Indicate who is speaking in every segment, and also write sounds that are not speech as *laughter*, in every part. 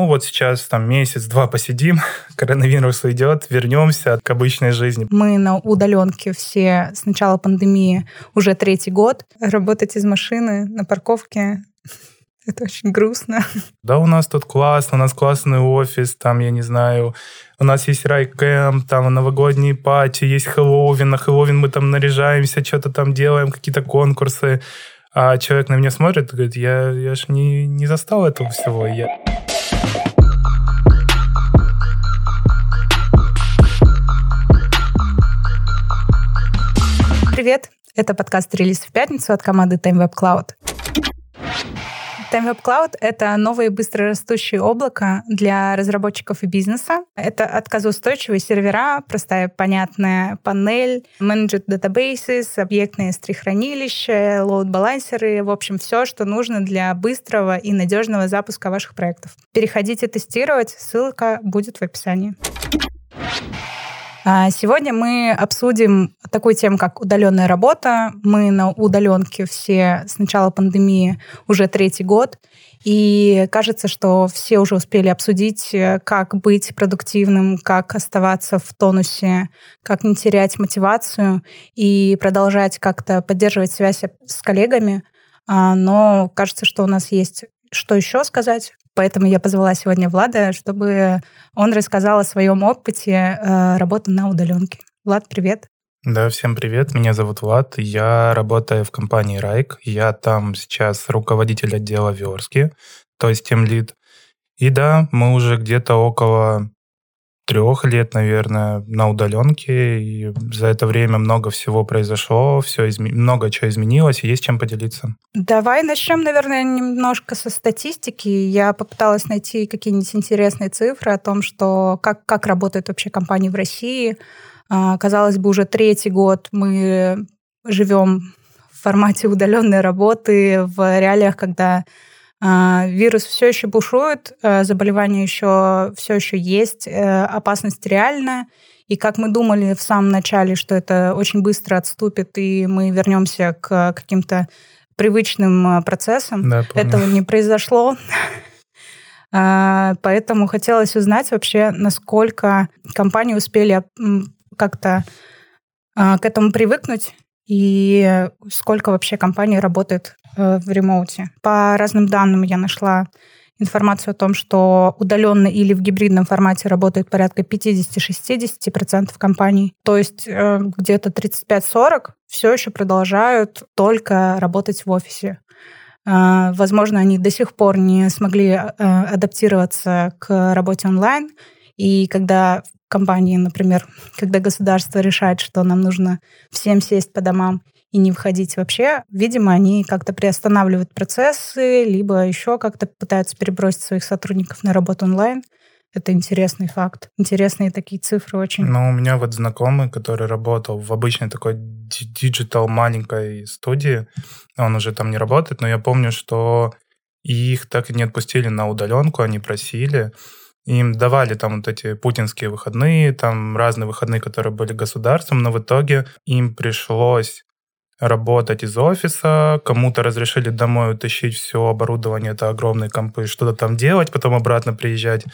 Speaker 1: Ну вот сейчас там месяц-два посидим, *laughs* коронавирус уйдет, вернемся к обычной жизни.
Speaker 2: Мы на удаленке все с начала пандемии уже третий год. Работать из машины на парковке это очень грустно. *laughs*
Speaker 1: Да, у нас тут классно, у нас классный офис, там, я не знаю, у нас есть райкэм, там новогодние пати, есть Хэллоуин, на Хэллоуин мы там наряжаемся, что-то там делаем, какие-то конкурсы. А человек на меня смотрит и говорит, я, я же не, не застал этого всего. Я...
Speaker 2: Привет! Это подкаст «Релиз в пятницу» от команды Time Web Cloud. TimeWeb Cloud — это новые быстрорастущие облака для разработчиков и бизнеса. Это отказоустойчивые сервера, простая понятная панель, managed databases, объектные S3-хранилища, лоуд-балансеры, в общем, все, что нужно для быстрого и надежного запуска ваших проектов. Переходите тестировать, ссылка будет в описании. А, сегодня мы обсудим такую тему, как удаленная работа. Мы на удаленке все с начала пандемии уже третий год. И кажется, что все уже успели обсудить, как быть продуктивным, как оставаться в тонусе, как не терять мотивацию и продолжать как-то поддерживать связь с коллегами. А, но кажется, что у нас есть что еще сказать, Поэтому я позвала сегодня Влада, чтобы он рассказал о своем опыте э, работы на удаленке. Влад, привет.
Speaker 1: Да, всем привет. Меня зовут Влад. Я работаю в компании Райк. Я там сейчас руководитель отдела верстки, то есть тем лид. И да, мы уже где-то около трех лет, наверное, на удаленке, и за это время много всего произошло, все изме... много чего изменилось, и есть чем поделиться.
Speaker 2: Давай начнем, наверное, немножко со статистики. Я попыталась найти какие-нибудь интересные цифры о том, что как, как работают вообще компании в России. А, казалось бы, уже третий год мы живем в формате удаленной работы, в реалиях, когда вирус все еще бушует, э, заболевание еще все еще есть, э, опасность реальная. И как мы думали в самом начале, что это очень быстро отступит, и мы вернемся к каким-то привычным э, процессам, да, этого не произошло. *laughs* А, поэтому хотелось узнать вообще, насколько компании успели как-то а, к этому привыкнуть и сколько вообще компаний работает э, в ремоуте. По разным данным я нашла информацию о том, что удаленно или в гибридном формате работает порядка 50-60% компаний. То есть э, где-то 35-40 все еще продолжают только работать в офисе. Э, возможно, они до сих пор не смогли адаптироваться к работе онлайн, и когда компании, например, когда государство решает, что нам нужно всем сесть по домам и не входить вообще, видимо, они как-то приостанавливают процессы, либо еще как-то пытаются перебросить своих сотрудников на работу онлайн. Это интересный факт. Интересные такие цифры очень.
Speaker 1: Ну, у меня вот знакомый, который работал в обычной такой digital маленькой студии, он уже там не работает, но я помню, что их так и не отпустили на удаленку, они просили, им давали там вот эти путинские выходные, там разные выходные, которые были государством, но в итоге им пришлось работать из офиса, кому-то разрешили домой утащить все оборудование, это огромные компы, что-то там делать, потом обратно приезжать.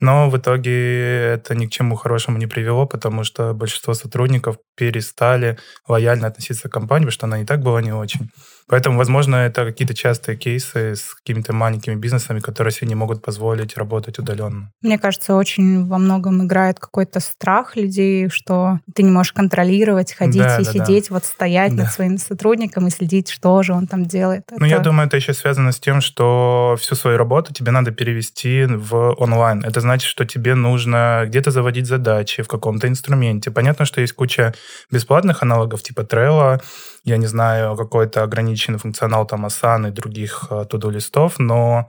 Speaker 1: Но в итоге это ни к чему хорошему не привело, потому что большинство сотрудников перестали лояльно относиться к компании, потому что она и так была не очень. Поэтому, возможно, это какие-то частые кейсы с какими-то маленькими бизнесами, которые себе не могут позволить работать удаленно.
Speaker 2: Мне кажется, очень во многом играет какой-то страх людей, что ты не можешь контролировать, ходить да, и да, сидеть, да. вот стоять да. над своим сотрудником и следить, что же он там делает.
Speaker 1: Ну, это... я думаю, это еще связано с тем, что всю свою работу тебе надо перевести в онлайн. Это значит, что тебе нужно где-то заводить задачи в каком-то инструменте. Понятно, что есть куча бесплатных аналогов типа Trello, я не знаю, какой-то ограниченный функционал там Asana и других э, туду-листов, но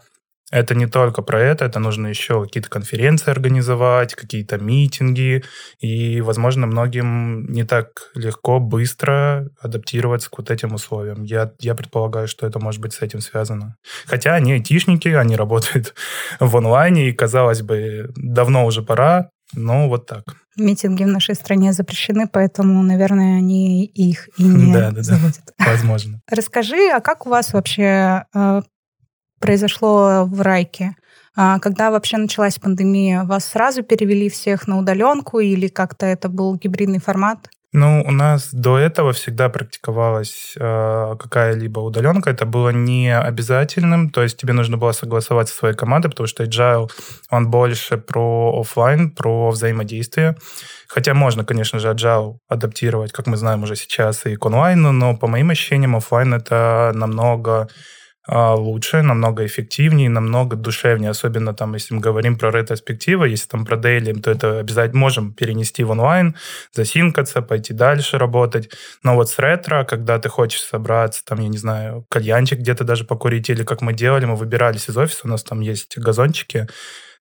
Speaker 1: это не только про это, это нужно еще какие-то конференции организовать, какие-то митинги, и, возможно, многим не так легко, быстро адаптироваться к вот этим условиям. Я, я предполагаю, что это может быть с этим связано. Хотя они айтишники, они работают *laughs* в онлайне, и, казалось бы, давно уже пора, но вот так.
Speaker 2: Митинги в нашей стране запрещены, поэтому, наверное, они их и не да, да, заводят.
Speaker 1: Да, *laughs* возможно.
Speaker 2: Расскажи, а как у вас вообще э, произошло в Райке? А когда вообще началась пандемия, вас сразу перевели всех на удаленку или как-то это был гибридный формат?
Speaker 1: Ну, у нас до этого всегда практиковалась э, какая-либо удаленка. Это было не обязательным, то есть тебе нужно было согласовать со своей командой, потому что Agile, он больше про офлайн, про взаимодействие. Хотя можно, конечно же, Agile адаптировать, как мы знаем уже сейчас, и к онлайну, но по моим ощущениям офлайн это намного лучше, намного эффективнее, намного душевнее, особенно там, если мы говорим про ретроспективы, если там про дейли, то это обязательно можем перенести в онлайн, засинкаться, пойти дальше работать. Но вот с ретро, когда ты хочешь собраться, там, я не знаю, кальянчик где-то даже покурить, или как мы делали, мы выбирались из офиса, у нас там есть газончики,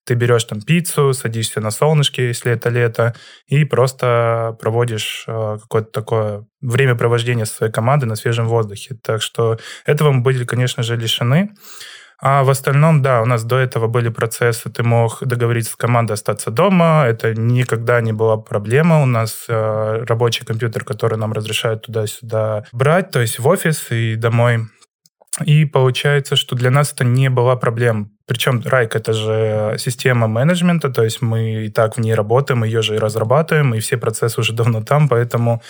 Speaker 1: ты берешь там пиццу, садишься на солнышке, если это лето, и просто проводишь э, какое-то такое времяпровождение со своей командой на свежем воздухе. Так что этого мы были, конечно же, лишены. А в остальном, да, у нас до этого были процессы, ты мог договориться с командой остаться дома, это никогда не была проблема. У нас э, рабочий компьютер, который нам разрешают туда-сюда брать, то есть в офис и домой. И получается, что для нас это не была проблема. Причем Райк — это же система менеджмента, то есть мы и так в ней работаем, ее же и разрабатываем, и все процессы уже давно там, поэтому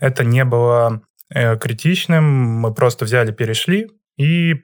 Speaker 1: это не было э, критичным. Мы просто взяли, перешли и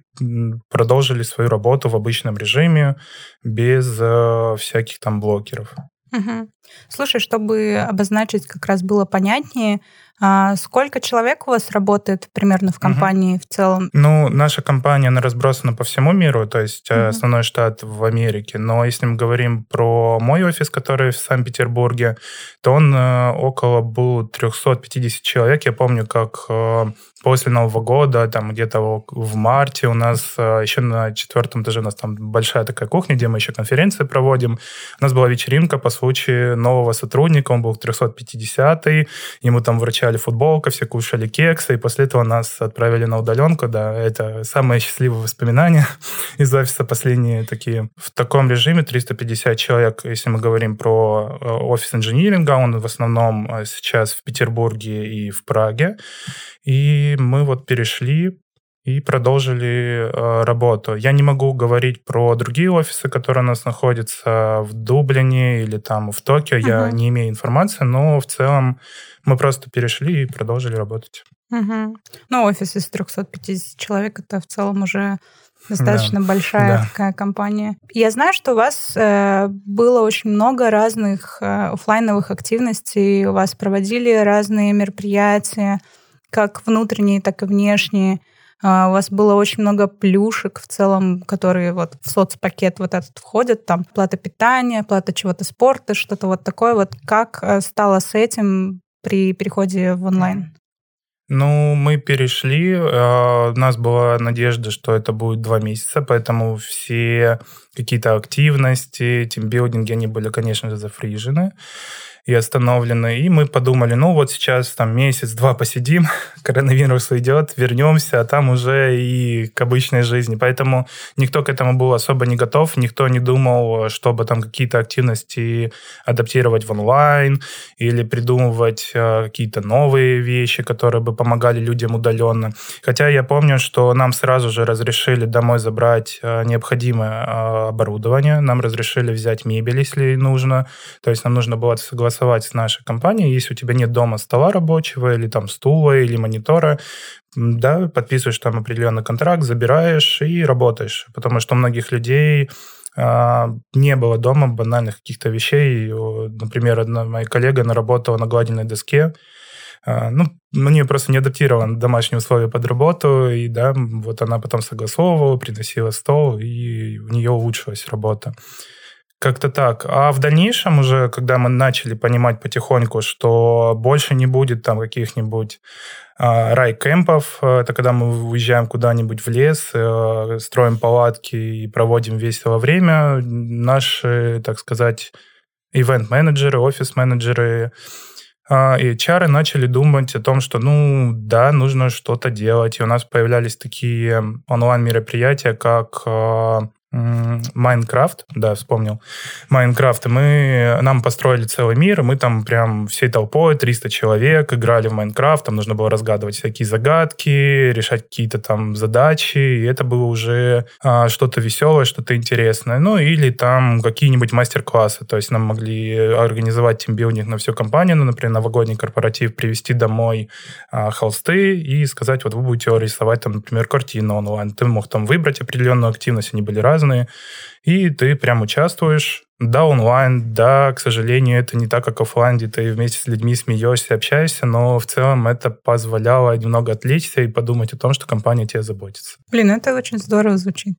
Speaker 1: продолжили свою работу в обычном режиме без э, всяких там блокеров.
Speaker 2: Угу. Слушай, чтобы обозначить как раз было понятнее, а сколько человек у вас работает примерно в компании угу. в целом?
Speaker 1: Ну, наша компания, она разбросана по всему миру, то есть угу. основной штат в Америке. Но если мы говорим про мой офис, который в Санкт-Петербурге, то он э, около был 350 человек. Я помню, как э, после Нового года, там где-то в марте у нас еще на четвертом этаже у нас там большая такая кухня, где мы еще конференции проводим. У нас была вечеринка по случаю нового сотрудника, он был 350-й, ему там врача получали футболку, все кушали кексы, и после этого нас отправили на удаленку. Да, это самые счастливые воспоминания *laughs* из офиса последние такие. В таком режиме 350 человек, если мы говорим про э, офис инжиниринга, он в основном э, сейчас в Петербурге и в Праге. И мы вот перешли и продолжили э, работу. Я не могу говорить про другие офисы, которые у нас находятся в Дублине или там в Токио. Uh-huh. Я не имею информации, но в целом мы просто перешли и продолжили работать.
Speaker 2: Угу. Ну, офис из 350 человек это в целом уже достаточно да. большая да. такая компания. Я знаю, что у вас э, было очень много разных э, офлайновых активностей, у вас проводили разные мероприятия, как внутренние, так и внешние. Uh, у вас было очень много плюшек в целом, которые вот в соцпакет вот этот входят, там плата питания, плата чего-то спорта, что-то вот такое. Вот как э, стало с этим при переходе в онлайн?
Speaker 1: Ну, мы перешли. А, у нас была надежда, что это будет два месяца, поэтому все какие-то активности, тимбилдинги, они были, конечно же, зафрижены и остановлены. И мы подумали, ну вот сейчас там месяц-два посидим, *laughs* коронавирус уйдет, вернемся, а там уже и к обычной жизни. Поэтому никто к этому был особо не готов, никто не думал, чтобы там какие-то активности адаптировать в онлайн или придумывать э, какие-то новые вещи, которые бы помогали людям удаленно. Хотя я помню, что нам сразу же разрешили домой забрать э, необходимое э, оборудование, нам разрешили взять мебель, если нужно. То есть нам нужно было согласовать согласовать с нашей компанией, если у тебя нет дома стола рабочего или там стула или монитора, да, подписываешь там определенный контракт, забираешь и работаешь. Потому что у многих людей а, не было дома банальных каких-то вещей. Например, одна моя коллега, она работала на гладильной доске, а, ну, у нее просто не адаптированы домашние условия под работу, и да, вот она потом согласовывала, приносила стол, и у нее улучшилась работа. Как-то так. А в дальнейшем уже, когда мы начали понимать потихоньку, что больше не будет там каких-нибудь а, рай-кемпов, это когда мы уезжаем куда-нибудь в лес, э, строим палатки и проводим весело время, наши, так сказать, ивент-менеджеры, офис-менеджеры, а, и HR начали думать о том, что, ну, да, нужно что-то делать. И у нас появлялись такие онлайн-мероприятия, как а, Minecraft, да, вспомнил. Minecraft. Мы, нам построили целый мир, мы там прям всей толпой, 300 человек, играли в Minecraft, там нужно было разгадывать всякие загадки, решать какие-то там задачи, и это было уже а, что-то веселое, что-то интересное. Ну, или там какие-нибудь мастер-классы, то есть нам могли организовать тимбилдинг на всю компанию, ну, например, новогодний корпоратив, привезти домой а, холсты и сказать, вот вы будете рисовать там, например, картину онлайн. Ты мог там выбрать определенную активность, они были разные, разные, и ты прям участвуешь. Да, онлайн, да, к сожалению, это не так, как офлайн, где ты вместе с людьми смеешься, общаешься, но в целом это позволяло немного отвлечься и подумать о том, что компания тебе заботится.
Speaker 2: Блин, это очень здорово звучит.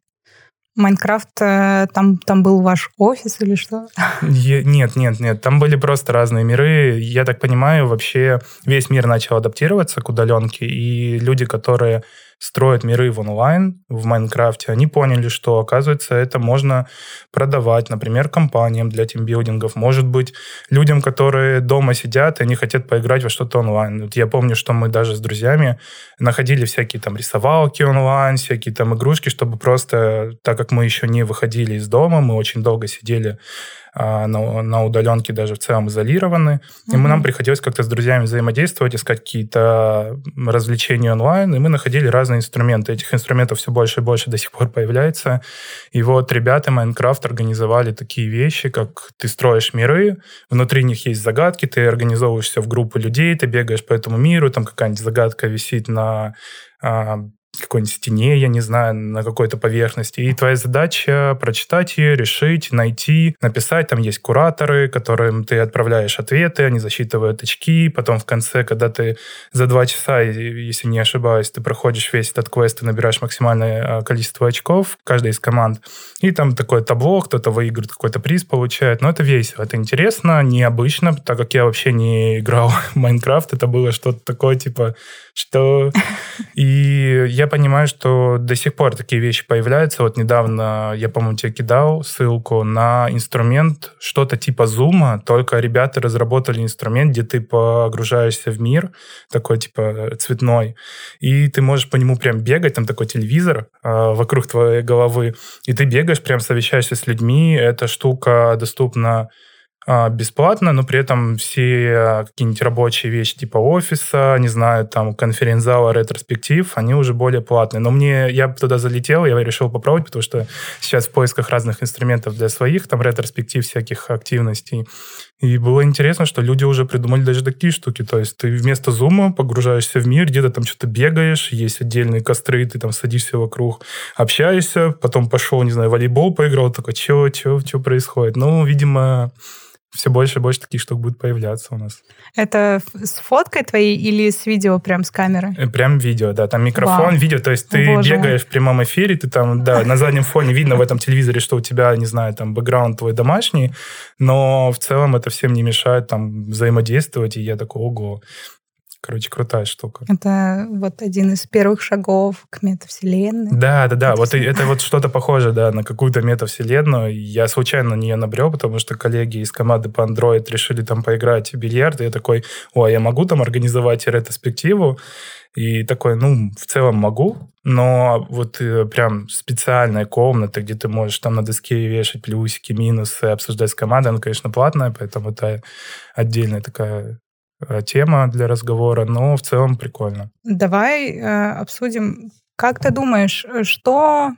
Speaker 2: Майнкрафт, э, там, там был ваш офис или что?
Speaker 1: Нет, нет, нет. Там были просто разные миры. Я так понимаю, вообще весь мир начал адаптироваться к удаленке, и люди, которые строят миры в онлайн, в Майнкрафте, они поняли, что, оказывается, это можно продавать, например, компаниям для тимбилдингов, может быть, людям, которые дома сидят, и они хотят поиграть во что-то онлайн. Вот я помню, что мы даже с друзьями находили всякие там рисовалки онлайн, всякие там игрушки, чтобы просто, так как мы еще не выходили из дома, мы очень долго сидели на, на удаленке даже в целом изолированы. Mm-hmm. И мы, нам приходилось как-то с друзьями взаимодействовать, искать какие-то развлечения онлайн, и мы находили разные инструменты. Этих инструментов все больше и больше до сих пор появляется. И вот ребята Майнкрафт организовали такие вещи, как ты строишь миры, внутри них есть загадки, ты организовываешься в группы людей, ты бегаешь по этому миру, там какая-нибудь загадка висит на а, какой-нибудь стене, я не знаю, на какой-то поверхности. И твоя задача прочитать ее, решить, найти, написать. Там есть кураторы, которым ты отправляешь ответы, они засчитывают очки. Потом в конце, когда ты за два часа, если не ошибаюсь, ты проходишь весь этот квест, ты набираешь максимальное а, количество очков, каждая из команд. И там такое табло, кто-то выиграет какой-то приз, получает. Но это весело, это интересно, необычно, так как я вообще не играл *laughs* в Майнкрафт. Это было что-то такое, типа, что... *laughs* И я понимаю, что до сих пор такие вещи появляются. Вот недавно я, по-моему, тебе кидал ссылку на инструмент, что-то типа зума, только ребята разработали инструмент, где ты погружаешься в мир, такой типа цветной, и ты можешь по нему прям бегать, там такой телевизор э, вокруг твоей головы, и ты бегаешь, прям совещаешься с людьми. Эта штука доступна бесплатно, но при этом все а, какие-нибудь рабочие вещи типа офиса, не знаю, там конференц-зала, ретроспектив, они уже более платные. Но мне, я туда залетел, я решил попробовать, потому что сейчас в поисках разных инструментов для своих, там ретроспектив всяких активностей. И было интересно, что люди уже придумали даже такие штуки. То есть ты вместо зума погружаешься в мир, где-то там что-то бегаешь, есть отдельные костры, ты там садишься вокруг, общаешься, потом пошел, не знаю, волейбол поиграл, такой, что, что, что происходит? Ну, видимо, все больше и больше таких штук будет появляться у нас.
Speaker 2: Это с фоткой твоей или с видео прям с камеры?
Speaker 1: Э, прям видео, да. Там микрофон, Вау. видео. То есть ты Боже. бегаешь в прямом эфире, ты там, да, на заднем фоне видно в этом телевизоре, что у тебя, не знаю, там бэкграунд твой домашний, но в целом это всем не мешает там взаимодействовать, и я такой, ого, Короче, крутая штука.
Speaker 2: Это вот один из первых шагов к метавселенной.
Speaker 1: Да, да, да. Вот это вот что-то похоже, да, на какую-то метавселенную. Я случайно на нее набрел, потому что коллеги из команды по Android решили там поиграть в бильярд. И я такой, о, а я могу там организовать ретроспективу? И такой, ну, в целом могу, но вот э, прям специальная комната, где ты можешь там на доске вешать плюсики, минусы, обсуждать с командой, она, конечно, платная, поэтому это отдельная такая тема для разговора, но в целом прикольно.
Speaker 2: Давай э, обсудим, как ты думаешь, э, что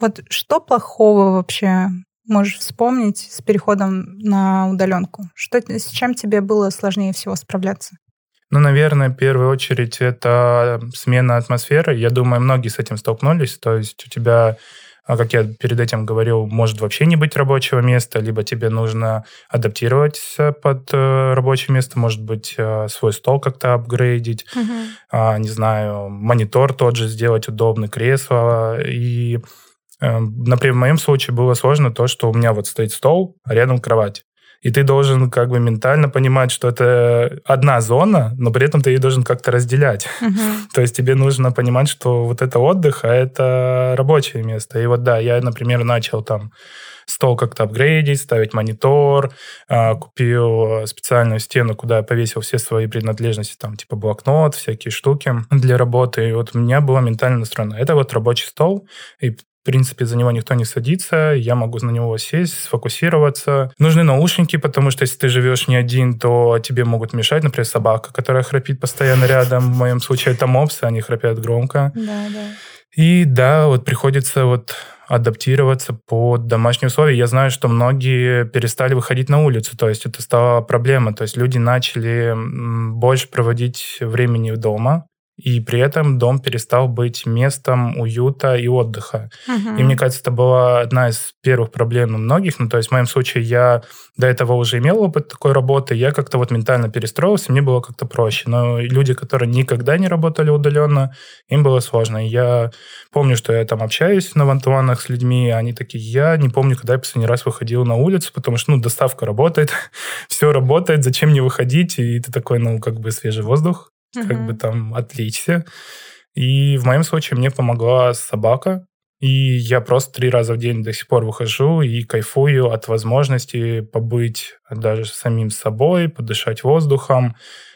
Speaker 2: вот что плохого вообще можешь вспомнить с переходом на удаленку? Что, с чем тебе было сложнее всего справляться?
Speaker 1: Ну, наверное, в первую очередь это смена атмосферы. Я думаю, многие с этим столкнулись. То есть у тебя а как я перед этим говорил, может вообще не быть рабочего места, либо тебе нужно адаптироваться под э, рабочее место, может быть, э, свой стол как-то апгрейдить, uh-huh. не знаю, монитор тот же сделать удобный, кресло. И, э, например, в моем случае было сложно то, что у меня вот стоит стол, а рядом кровать и ты должен как бы ментально понимать, что это одна зона, но при этом ты ее должен как-то разделять. Uh-huh. *laughs* То есть тебе нужно понимать, что вот это отдых, а это рабочее место. И вот да, я, например, начал там стол как-то апгрейдить, ставить монитор, а, купил специальную стену, куда я повесил все свои принадлежности, там типа блокнот, всякие штуки для работы. И вот у меня было ментально настроено. Это вот рабочий стол, и принципе, за него никто не садится, я могу на него сесть, сфокусироваться. Нужны наушники, потому что если ты живешь не один, то тебе могут мешать, например, собака, которая храпит постоянно рядом. В моем случае это мопсы, они храпят громко.
Speaker 2: Да, да.
Speaker 1: И да, вот приходится вот адаптироваться под домашние условия. Я знаю, что многие перестали выходить на улицу, то есть это стала проблема. То есть люди начали больше проводить времени дома, и при этом дом перестал быть местом уюта и отдыха. Uh-huh. И мне кажется, это была одна из первых проблем у многих. Ну, то есть в моем случае я до этого уже имел опыт такой работы, я как-то вот ментально перестроился, мне было как-то проще. Но люди, которые никогда не работали удаленно, им было сложно. Я помню, что я там общаюсь на вантуанах с людьми, они такие, я не помню, когда я последний раз выходил на улицу, потому что, ну, доставка работает, *laughs* все работает, зачем мне выходить? И ты такой, ну, как бы свежий воздух, как бы там отвлечься. И в моем случае мне помогла собака, и я просто три раза в день до сих пор выхожу и кайфую от возможности побыть даже самим собой, подышать воздухом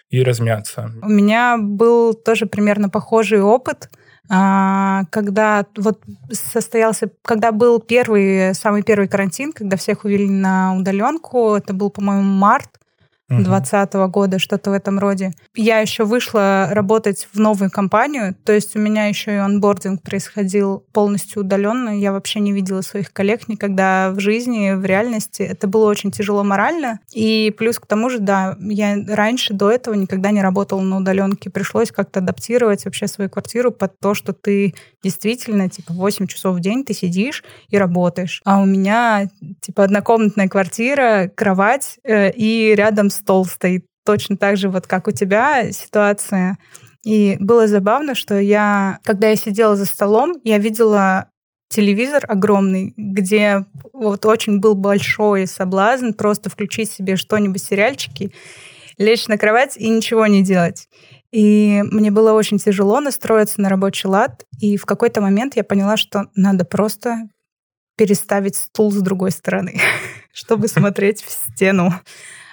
Speaker 1: и размяться.
Speaker 2: У меня был тоже примерно похожий опыт, а, когда вот состоялся, когда был первый, самый первый карантин, когда всех увели на удаленку, это был, по-моему, март, 2020 года, что-то в этом роде. Я еще вышла работать в новую компанию, то есть у меня еще и онбординг происходил полностью удаленно. Я вообще не видела своих коллег никогда в жизни, в реальности. Это было очень тяжело морально. И плюс к тому же, да, я раньше до этого никогда не работала на удаленке. Пришлось как-то адаптировать вообще свою квартиру под то, что ты действительно, типа, 8 часов в день ты сидишь и работаешь. А у меня, типа, однокомнатная квартира, кровать э, и рядом стол стоит точно так же, вот как у тебя ситуация. И было забавно, что я, когда я сидела за столом, я видела телевизор огромный, где вот очень был большой соблазн просто включить себе что-нибудь, сериальчики, лечь на кровать и ничего не делать. И мне было очень тяжело настроиться на рабочий лад, и в какой-то момент я поняла, что надо просто переставить стул с другой стороны, *laughs* чтобы смотреть в стену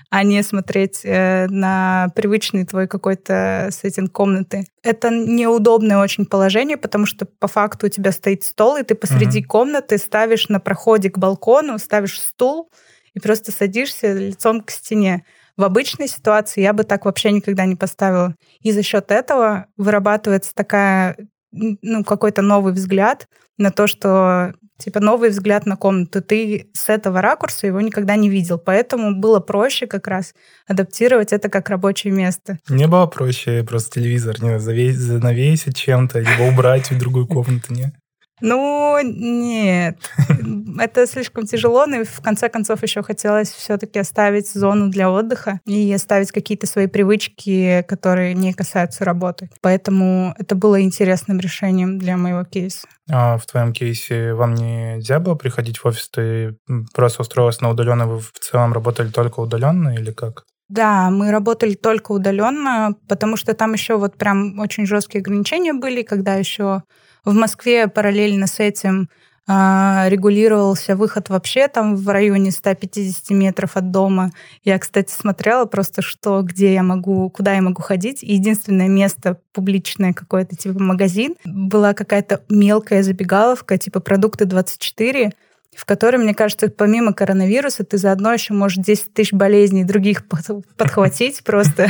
Speaker 2: а не смотреть э, на привычный твой какой-то сеттинг комнаты. Это неудобное очень положение, потому что по факту у тебя стоит стол, и ты посреди mm-hmm. комнаты ставишь на проходе к балкону, ставишь стул и просто садишься лицом к стене. В обычной ситуации я бы так вообще никогда не поставила. И за счет этого вырабатывается такая, ну, какой-то новый взгляд на то, что типа новый взгляд на комнату. Ты с этого ракурса его никогда не видел, поэтому было проще как раз адаптировать это как рабочее место.
Speaker 1: Не было проще просто телевизор не занавесить чем-то, либо убрать в другую комнату, не?
Speaker 2: Ну, нет. *laughs* Это слишком тяжело, но в конце концов еще хотелось все-таки оставить зону для отдыха и оставить какие-то свои привычки, которые не касаются работы. Поэтому это было интересным решением для моего кейса.
Speaker 1: А в твоем кейсе вам нельзя было приходить в офис? Ты просто устроилась на удаленно, вы в целом работали только удаленно или как?
Speaker 2: Да, мы работали только удаленно, потому что там еще вот прям очень жесткие ограничения были, когда еще в Москве параллельно с этим а, регулировался выход вообще там в районе 150 метров от дома. Я, кстати, смотрела просто, что, где я могу, куда я могу ходить. Единственное место публичное какое-то, типа магазин, была какая-то мелкая забегаловка, типа продукты 24, в которой, мне кажется, помимо коронавируса, ты заодно еще можешь 10 тысяч болезней других подхватить *laughs* просто.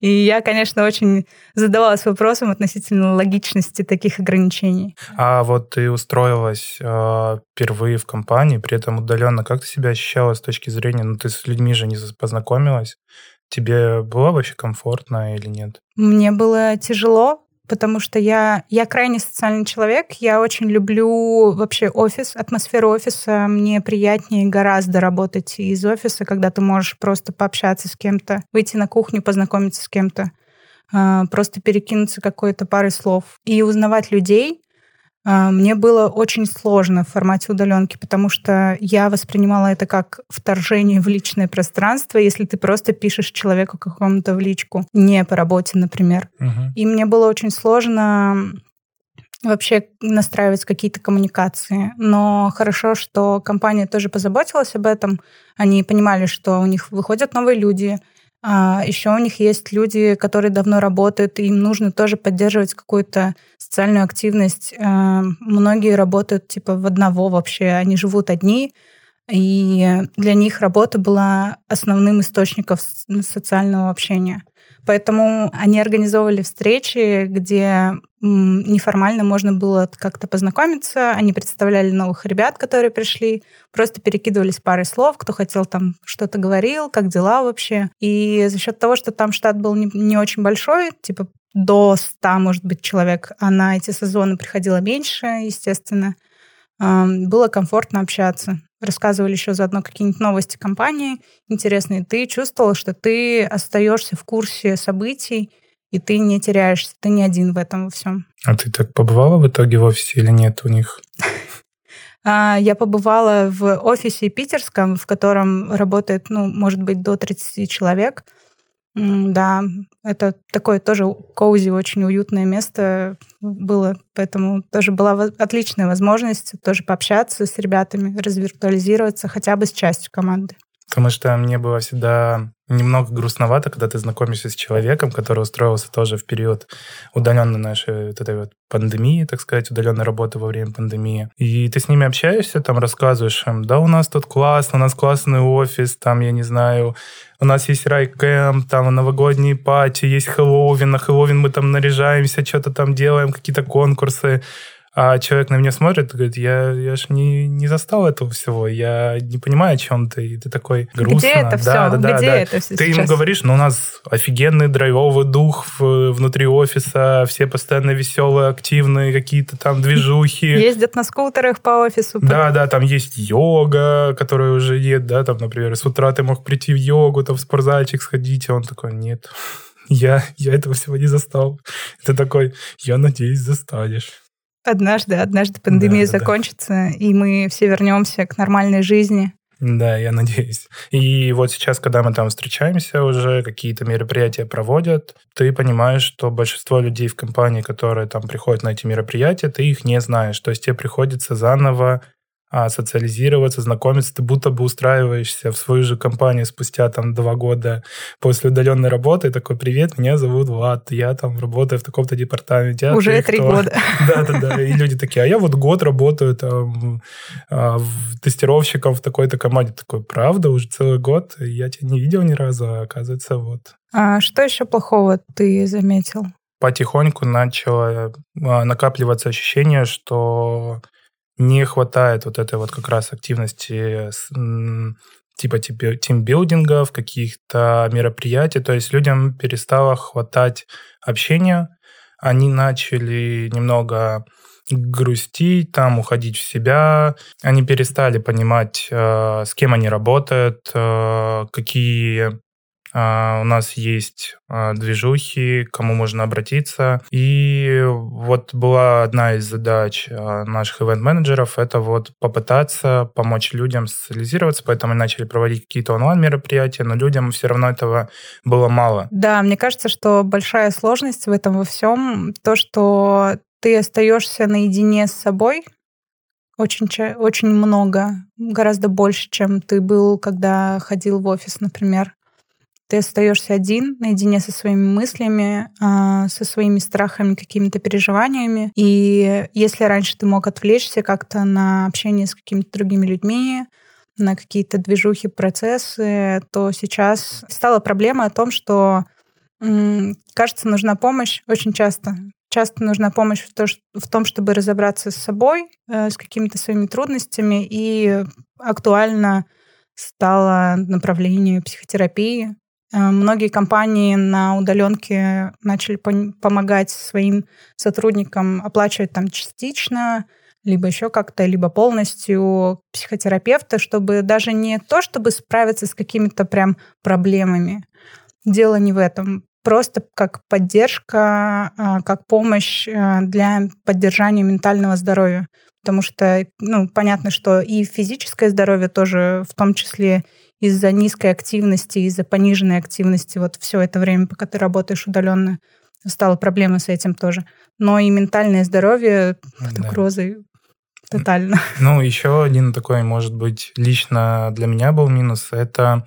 Speaker 2: И я, конечно, очень задавалась вопросом относительно логичности таких ограничений.
Speaker 1: А вот ты устроилась э, впервые в компании, при этом удаленно. Как ты себя ощущала с точки зрения, ну ты с людьми же не познакомилась, Тебе было вообще комфортно или нет?
Speaker 2: Мне было тяжело, потому что я, я крайне социальный человек, я очень люблю вообще офис, атмосферу офиса. Мне приятнее гораздо работать из офиса, когда ты можешь просто пообщаться с кем-то, выйти на кухню, познакомиться с кем-то, а, просто перекинуться какой-то парой слов и узнавать людей, мне было очень сложно в формате удаленки, потому что я воспринимала это как вторжение в личное пространство, если ты просто пишешь человеку какому-то в личку, не по работе, например. Угу. И мне было очень сложно вообще настраивать какие-то коммуникации. Но хорошо, что компания тоже позаботилась об этом. Они понимали, что у них выходят новые люди, А еще у них есть люди, которые давно работают, им нужно тоже поддерживать какую-то социальную активность. А, многие работают типа в одного вообще, они живут одни, и для них работа была основным источником социального общения. Поэтому они организовывали встречи, где неформально можно было как-то познакомиться. Они представляли новых ребят, которые пришли, просто перекидывались парой слов, кто хотел там что-то говорил, как дела вообще. И за счет того, что там штат был не, не очень большой, типа до 100, может быть, человек, а на эти сезоны приходило меньше, естественно, было комфортно общаться рассказывали еще заодно какие-нибудь новости компании интересные, ты чувствовал, что ты остаешься в курсе событий, и ты не теряешься, ты не один в этом во всем.
Speaker 1: А ты так побывала в итоге в офисе или нет у них? *laughs*
Speaker 2: А, я побывала в офисе питерском, в котором работает, ну, может быть, до 30 человек. Да, это такое тоже коузи, очень уютное место было, поэтому тоже была отличная возможность тоже пообщаться с ребятами, развиртуализироваться хотя бы с частью команды.
Speaker 1: Потому что мне было всегда немного грустновато, когда ты знакомишься с человеком, который устроился тоже в период удаленной нашей вот этой вот пандемии, так сказать, удаленной работы во время пандемии. И ты с ними общаешься, там рассказываешь им, да, у нас тут классно, у нас классный офис, там, я не знаю, у нас есть райкэмп, там новогодние пати, есть Хэллоуин, на Хэллоуин мы там наряжаемся, что-то там делаем, какие-то конкурсы. А человек на меня смотрит и говорит, я, я же не, не застал этого всего, я не понимаю, о чем ты. И ты такой грустно.
Speaker 2: Где это все? Да, да, Где да. это все
Speaker 1: Ты
Speaker 2: сейчас?
Speaker 1: ему говоришь, ну у нас офигенный драйвовый дух внутри офиса, все постоянно веселые, активные, какие-то там движухи.
Speaker 2: Ездят на скутерах по офису.
Speaker 1: Да, да, там есть йога, которая уже нет, да, там, например, с утра ты мог прийти в йогу, там в спортзальчик сходить, а он такой, нет, *laughs* я, я этого всего не застал. Ты такой, я надеюсь, застанешь.
Speaker 2: Однажды, однажды пандемия да, закончится, да. и мы все вернемся к нормальной жизни.
Speaker 1: Да, я надеюсь. И вот сейчас, когда мы там встречаемся, уже какие-то мероприятия проводят, ты понимаешь, что большинство людей в компании, которые там приходят на эти мероприятия, ты их не знаешь. То есть тебе приходится заново социализироваться, знакомиться, ты будто бы устраиваешься в свою же компанию спустя там два года после удаленной работы, и такой, привет, меня зовут Влад, я там работаю в таком-то департаменте.
Speaker 2: А Уже три года. *laughs*
Speaker 1: Да-да-да, и люди такие, а я вот год работаю там а, тестировщиком в такой-то команде. Такой, правда, уже целый год, я тебя не видел ни разу, а оказывается, вот.
Speaker 2: А что еще плохого ты заметил?
Speaker 1: потихоньку начало а, накапливаться ощущение, что не хватает вот этой вот как раз активности типа тимбилдингов, каких-то мероприятий. То есть людям перестало хватать общения. Они начали немного грустить, там уходить в себя. Они перестали понимать, э, с кем они работают, э, какие у нас есть а, движухи, кому можно обратиться. И вот была одна из задач а, наших ивент-менеджеров, это вот попытаться помочь людям социализироваться, поэтому мы начали проводить какие-то онлайн-мероприятия, но людям все равно этого было мало.
Speaker 2: Да, мне кажется, что большая сложность в этом во всем то, что ты остаешься наедине с собой, очень, очень много, гораздо больше, чем ты был, когда ходил в офис, например. Ты остаешься один, наедине со своими мыслями, а, со своими страхами, какими-то переживаниями. И если раньше ты мог отвлечься как-то на общение с какими-то другими людьми, на какие-то движухи, процессы, то сейчас стала проблема о том, что кажется, нужна помощь очень часто. Часто нужна помощь в, то, в том, чтобы разобраться с собой, э, с какими-то своими трудностями, и актуально стало направление психотерапии, многие компании на удаленке начали помогать своим сотрудникам оплачивать там частично, либо еще как-то, либо полностью психотерапевта, чтобы даже не то, чтобы справиться с какими-то прям проблемами. Дело не в этом. Просто как поддержка, а, как помощь э, для поддержания ментального здоровья. Потому что, ну, понятно, что и физическое здоровье тоже в том числе из-за низкой активности, из-за пониженной активности, вот все это время, пока ты работаешь удаленно, стала проблема с этим тоже. Но и ментальное здоровье под да. угрозой тотально.
Speaker 1: Ну, еще один такой, может быть, лично для меня был минус, это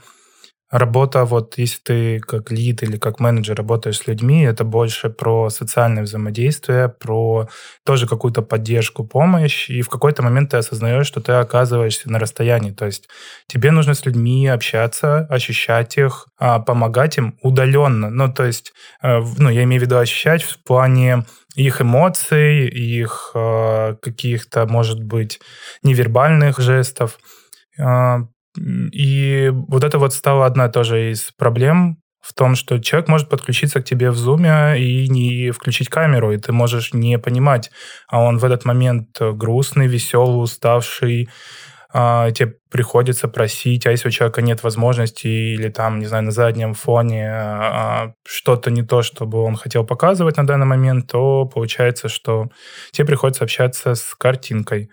Speaker 1: Работа, вот если ты как лид или как менеджер работаешь с людьми, это больше про социальное взаимодействие, про тоже какую-то поддержку, помощь, и в какой-то момент ты осознаешь, что ты оказываешься на расстоянии. То есть тебе нужно с людьми общаться, ощущать их, а, помогать им удаленно. Ну, то есть, э, ну, я имею в виду ощущать в плане их эмоций, их э, каких-то, может быть, невербальных жестов. И вот это вот стало одна тоже из проблем в том, что человек может подключиться к тебе в зуме и не включить камеру, и ты можешь не понимать, а он в этот момент грустный, веселый, уставший, а, тебе приходится просить, а если у человека нет возможности или там, не знаю, на заднем фоне а, что-то не то, чтобы он хотел показывать на данный момент, то получается, что тебе приходится общаться с картинкой.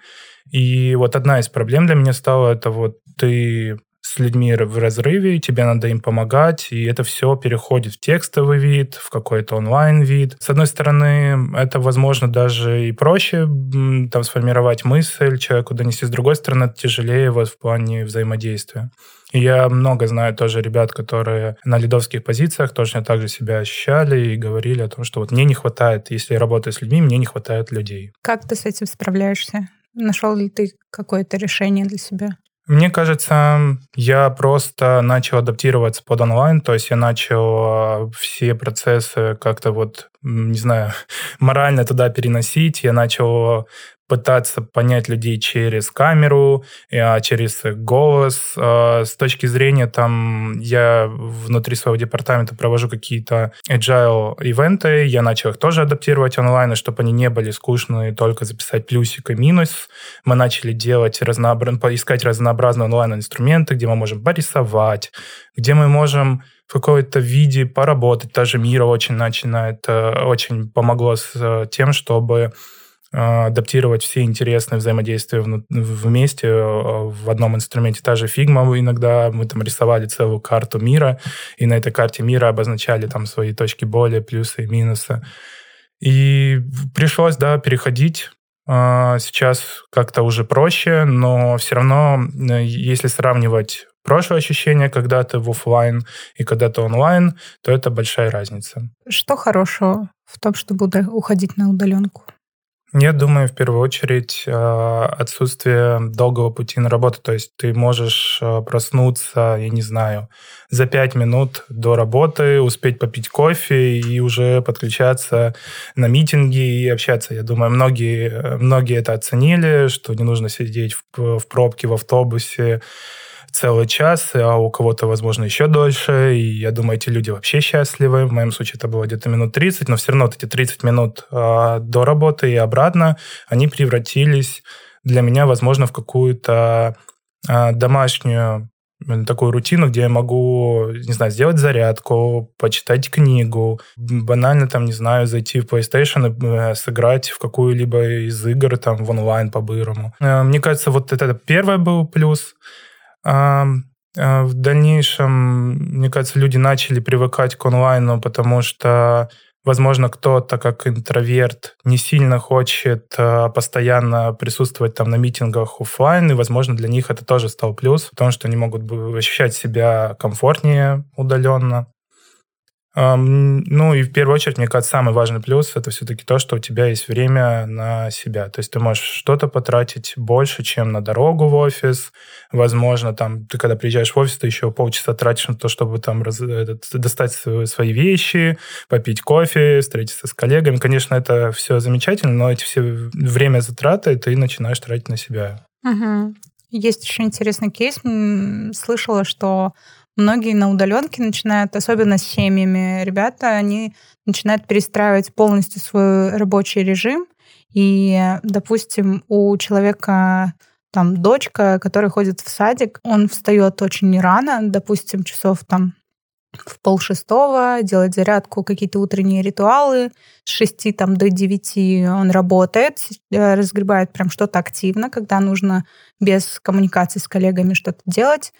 Speaker 1: И вот одна из проблем для меня стала, это вот ты с людьми в разрыве, тебе надо им помогать, и это все переходит в текстовый вид, в какой-то онлайн-вид. С одной стороны, это, возможно, даже и проще там сформировать мысль человеку донести, с другой стороны, это тяжелее вот в плане взаимодействия. И я много знаю тоже ребят, которые на лидовских позициях точно так же себя ощущали и говорили о том, что вот мне не хватает, если я работаю с людьми, мне не хватает людей.
Speaker 2: Как ты с этим справляешься? Нашел ли ты какое-то решение для себя?
Speaker 1: Мне кажется, я просто начал адаптироваться под онлайн, то есть я начал а, все процессы как-то вот, не знаю, *laughs* морально туда переносить, я начал пытаться понять людей через камеру, а, через голос. А, с точки зрения, там, я внутри своего департамента провожу какие-то agile ивенты, я начал их тоже адаптировать онлайн, чтобы они не были скучные, только записать плюсик и минус. Мы начали делать разнообра... искать разнообразные онлайн-инструменты, где мы можем порисовать, где мы можем в какой-то виде поработать. Та Мира очень начинает, э, очень помогло с э, тем, чтобы адаптировать все интересные взаимодействия вместе а, в одном инструменте. Та же Figma иногда мы там рисовали целую карту мира, и на этой карте мира обозначали там свои точки боли, плюсы и минусы. И пришлось, да, переходить а, Сейчас как-то уже проще, но все равно, если сравнивать прошлое ощущение, когда ты в офлайн и когда ты онлайн, то это большая разница.
Speaker 2: Что хорошего в том, чтобы уходить на удаленку?
Speaker 1: Я думаю, в первую очередь, а, отсутствие долгого пути на работу. То есть ты можешь а, проснуться, я не знаю, за пять минут до работы, успеть попить кофе и уже подключаться на митинги и общаться. Я думаю, многие, многие это оценили, что не нужно сидеть в, в пробке, в автобусе, целый час, а у кого-то, возможно, еще дольше. И я думаю, эти люди вообще счастливы. В моем случае это было где-то минут 30, но все равно вот эти 30 минут э, до работы и обратно, они превратились для меня, возможно, в какую-то э, домашнюю такую рутину, где я могу, не знаю, сделать зарядку, почитать книгу, банально там, не знаю, зайти в PlayStation и э, сыграть в какую-либо из игр там в онлайн по-бырому. Э, мне кажется, вот это первый был плюс. А, в дальнейшем, мне кажется, люди начали привыкать к онлайну, потому что, возможно, кто-то как интроверт не сильно хочет а, постоянно присутствовать там на митингах офлайн, и, возможно, для них это тоже стал плюс, потому что они могут ощущать себя комфортнее удаленно. Ну и в первую очередь, мне кажется, самый важный плюс это все-таки то, что у тебя есть время на себя. То есть ты можешь что-то потратить больше, чем на дорогу в офис. Возможно, там ты когда приезжаешь в офис, ты еще полчаса тратишь на то, чтобы там раз, этот, достать свои вещи, попить кофе, встретиться с коллегами. Конечно, это все замечательно, но эти все время затраты ты начинаешь тратить на себя.
Speaker 2: Угу. Есть еще интересный кейс. Слышала, что многие на удаленке начинают, особенно с семьями, ребята, они начинают перестраивать полностью свой рабочий режим. И, допустим, у человека там дочка, которая ходит в садик, он встает очень рано, допустим, часов там в полшестого, делает зарядку, какие-то утренние ритуалы. С шести там, до девяти он работает, э, разгребает прям что-то активно, когда нужно без коммуникации с коллегами что-то делать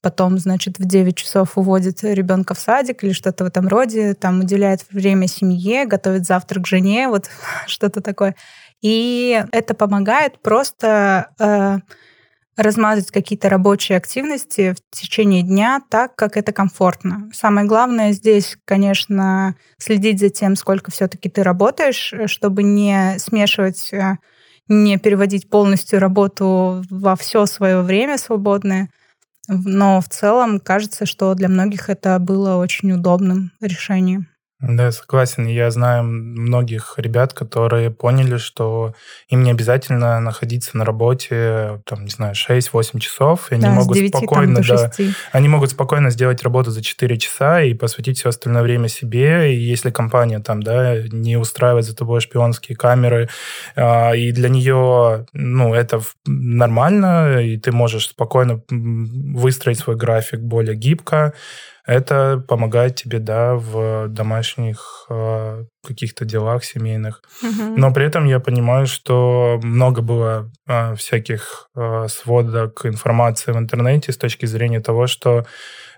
Speaker 2: потом, значит, в 9 часов уводит ребенка в садик или что-то в этом роде, там уделяет время семье, готовит завтрак жене, вот *laughs* что-то такое. И это помогает просто э, размазать какие-то рабочие активности в течение дня так, как это комфортно. Самое главное здесь, конечно, следить за тем, сколько все-таки ты работаешь, чтобы не смешивать, э, не переводить полностью работу во все свое время свободное. Но в целом кажется, что для многих это было очень удобным решением.
Speaker 1: Да, согласен. Я знаю многих ребят, которые поняли, что им не обязательно находиться на работе, там, не знаю, 6-8 часов. И
Speaker 2: они
Speaker 1: да, могут
Speaker 2: 9,
Speaker 1: спокойно,
Speaker 2: да,
Speaker 1: они могут спокойно сделать работу за 4 часа и посвятить все остальное время себе. И если компания там, да, не устраивает за тобой шпионские камеры, а, и для нее, ну, это нормально, и ты можешь спокойно выстроить свой график более гибко, это помогает тебе, да, в домашних э, каких-то делах семейных. Угу. Но при этом я понимаю, что много было э, всяких э, сводок информации в интернете с точки зрения того, что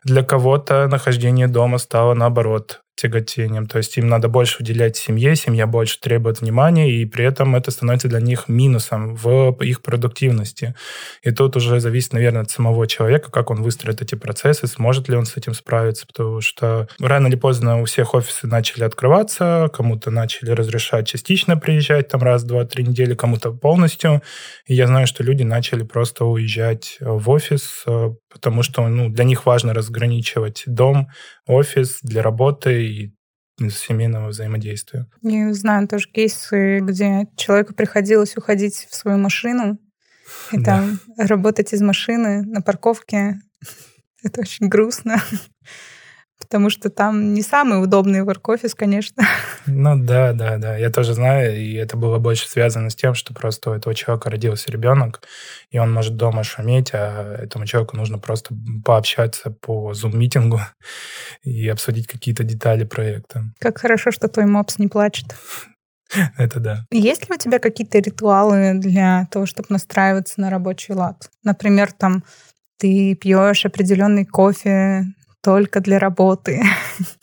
Speaker 1: для кого-то нахождение дома стало наоборот тяготением. То есть им надо больше уделять семье, семья больше требует внимания, и при этом это становится для них минусом в их продуктивности. И тут уже зависит, наверное, от самого человека, как он выстроит эти процессы, сможет ли он с этим справиться, потому что рано или поздно у всех офисы начали открываться, кому-то начали разрешать частично приезжать там раз, два, три недели, кому-то полностью. И я знаю, что люди начали просто уезжать в офис, э, потому что ну, для них важно разграничивать дом, офис для работы и семейного взаимодействия.
Speaker 2: Я знаю тоже кейсы, где человеку приходилось уходить в свою машину и да. там работать из машины на парковке. *laughs* Это очень грустно потому что там не самый удобный ворк-офис, конечно.
Speaker 1: Ну да, да, да. Я тоже знаю, и это было больше связано с тем, что просто у этого человека родился ребенок, и он может дома шуметь, а этому человеку нужно просто пообщаться по зум-митингу *laughs* и обсудить какие-то детали проекта.
Speaker 2: Как хорошо, что твой мопс не плачет. *laughs*
Speaker 1: Это да.
Speaker 2: Есть ли у тебя какие-то ритуалы для того, чтобы настраиваться на рабочий лад? Например, там ты пьешь определенный кофе только для работы. *laughs*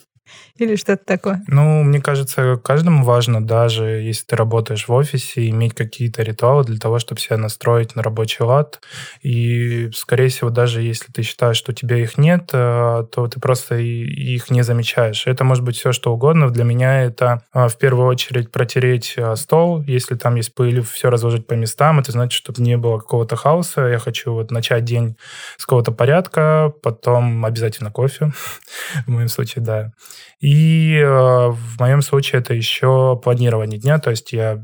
Speaker 2: *laughs* Или что-то такое?
Speaker 1: Ну, мне кажется, каждому важно, даже если ты работаешь в офисе, иметь какие-то ритуалы для того, чтобы себя настроить на рабочий лад. И, скорее всего, даже если ты считаешь, что у тебя их нет, э, то ты просто их не замечаешь. Это может быть все, что угодно. Для меня это э, в первую очередь протереть э, стол. Если там есть пыль, все разложить по местам. Это значит, чтобы не было какого-то хаоса. Я хочу вот начать день с какого-то порядка, потом обязательно кофе. *laughs* В моем случае, да. И э, в моем случае это еще планирование дня, то есть я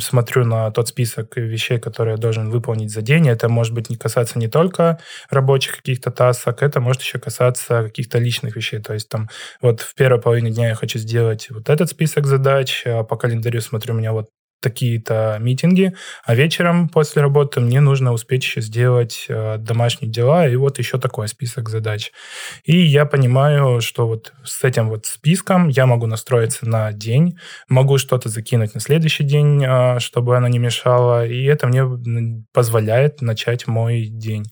Speaker 1: смотрю на тот список вещей, которые я должен выполнить за день. Это может быть не касаться не только рабочих каких-то тасок, это может еще касаться каких-то личных вещей. То есть там вот в первой половине дня я хочу сделать вот этот список задач, а по календарю смотрю, у меня вот такие-то митинги, а вечером после работы мне нужно успеть еще сделать э, домашние дела, и вот еще такой список задач. И я понимаю, что вот с этим вот списком я могу настроиться на день, могу что-то закинуть на следующий день, э, чтобы оно не мешало, и это мне позволяет начать мой день.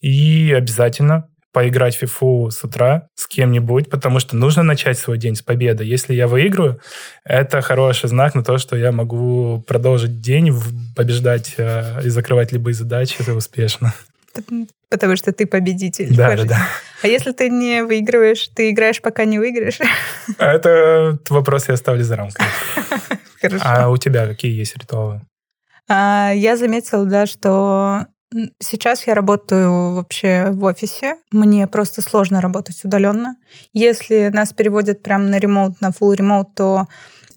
Speaker 1: И обязательно поиграть в фифу с утра с кем-нибудь, потому что нужно начать свой день с победы. Если я выиграю, это хороший знак на то, что я могу продолжить день, побеждать э, и закрывать любые задачи это успешно.
Speaker 2: Потому что ты победитель.
Speaker 1: Да, да, да.
Speaker 2: А если ты не выигрываешь, ты играешь, пока не выиграешь?
Speaker 1: А это вопрос я оставлю за рамкой. *laughs* Хорошо. А у тебя какие есть ритуалы?
Speaker 2: А, я заметила, да, что Сейчас я работаю вообще в офисе. Мне просто сложно работать удаленно. Если нас переводят прямо на ремоут, на full ремоут, то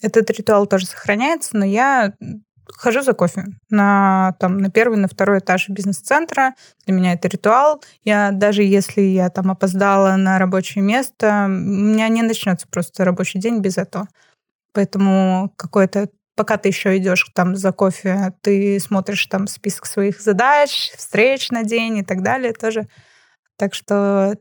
Speaker 2: этот ритуал тоже сохраняется, но я хожу за кофе на, там, на первый, на второй этаж бизнес-центра. Для меня это ритуал. Я даже если я там опоздала на рабочее место, у меня не начнется просто рабочий день без этого. Поэтому какое-то пока ты еще идешь там за кофе, ты смотришь там список своих задач, встреч на день и так далее тоже. Так что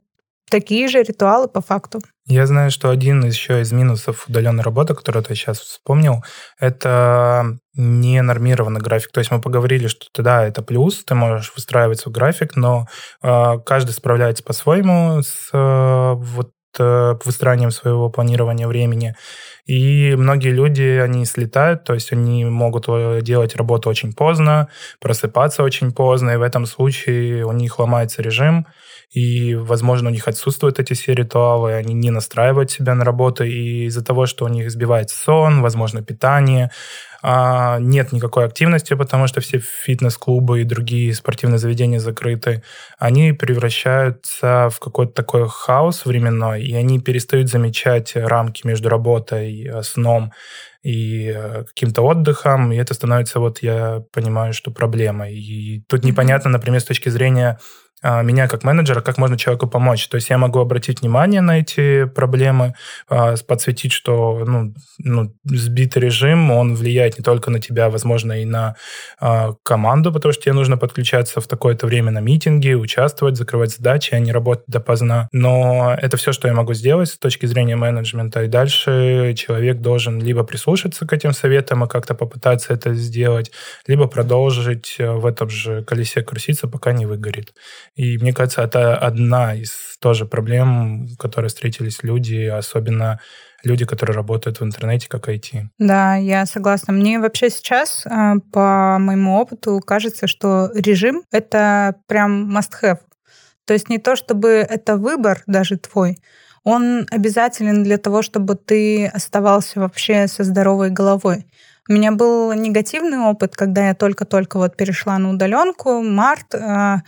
Speaker 2: такие же ритуалы по факту.
Speaker 1: Я знаю, что один еще из минусов удаленной работы, который ты сейчас вспомнил, это ненормированный график. То есть мы поговорили, что да, это плюс, ты можешь выстраивать свой график, но э, каждый справляется по-своему с э, вот выстраиванием своего планирования времени. И многие люди, они слетают, то есть они могут э, делать работу очень поздно, просыпаться очень поздно, и в этом случае у них ломается режим, и, возможно, у них отсутствуют эти все ритуалы, они не настраивают себя на работу, и из-за того, что у них сбивает сон, возможно, питание, нет никакой активности, потому что все фитнес-клубы и другие спортивные заведения закрыты, они превращаются в какой-то такой хаос временной, и они перестают замечать рамки между работой, э, сном и э, каким-то отдыхом, и это становится, вот я понимаю, что проблемой. И тут непонятно, например, с точки зрения а, меня как менеджера, как можно человеку помочь. То есть я могу обратить внимание на эти проблемы, а, подсветить, что ну, ну, сбитый режим, он влияет не только на тебя, возможно, и на а, команду, потому что тебе нужно подключаться в такое-то время на митинги, участвовать, закрывать задачи, а не работать допоздна. Но это все, что я могу сделать с точки зрения менеджмента. И дальше человек должен либо прислушаться к этим советам и как-то попытаться это сделать, либо продолжить в этом же колесе крутиться, пока не выгорит. И мне кажется, это одна из тоже проблем, которые встретились люди, особенно люди, которые работают в интернете, как IT.
Speaker 2: Да, я согласна. Мне вообще сейчас, э, по моему опыту, кажется, что режим — это прям must-have. То есть не то, чтобы это выбор даже твой, он обязателен для того, чтобы ты оставался вообще со здоровой головой. У меня был негативный опыт, когда я только-только вот перешла на удаленку, март, э,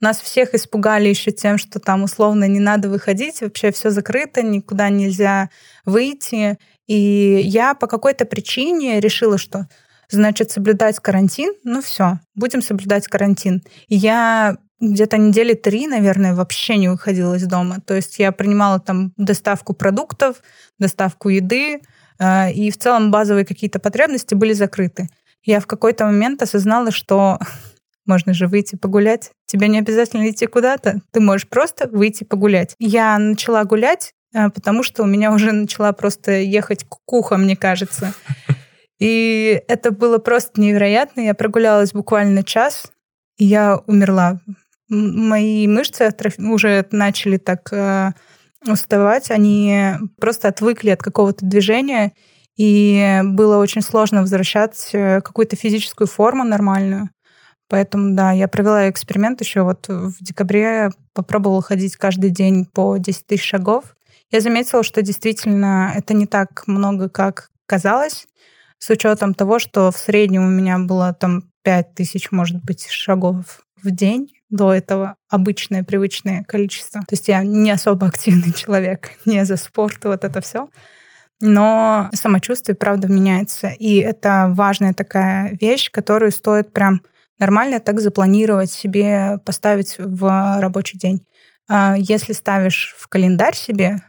Speaker 2: нас всех испугали еще тем, что там условно не надо выходить, вообще все закрыто, никуда нельзя выйти. И я по какой-то причине решила, что значит соблюдать карантин, ну все, будем соблюдать карантин. Я где-то недели три, наверное, вообще не выходила из дома. То есть я принимала там доставку продуктов, доставку еды, э, и в целом базовые какие-то потребности были закрыты. Я в какой-то момент осознала, что *laughs* можно же выйти погулять. Тебе не обязательно идти куда-то. Ты можешь просто выйти погулять. Я начала гулять, э, потому что у меня *laughs* уже начала просто ехать куха, мне кажется. *laughs* И это было просто невероятно. Я прогулялась буквально час, и я умерла. Мои мышцы уже начали так э, уставать. Они просто отвыкли от какого-то движения, и было очень сложно возвращать э, какую-то физическую форму нормальную. Поэтому, да, я провела эксперимент еще вот в декабре, попробовала ходить каждый день по 10 тысяч шагов. Я заметила, что действительно это не так много, как казалось, с учетом того, что в среднем у меня было там 5 тысяч, может быть, шагов в день. До этого обычное, привычное количество. То есть я не особо активный *laughs* человек, не за спорт, вот это все. Но самочувствие, правда, меняется. И это важная такая вещь, которую стоит прям нормально так запланировать себе, поставить в рабочий день. А если ставишь в календарь себе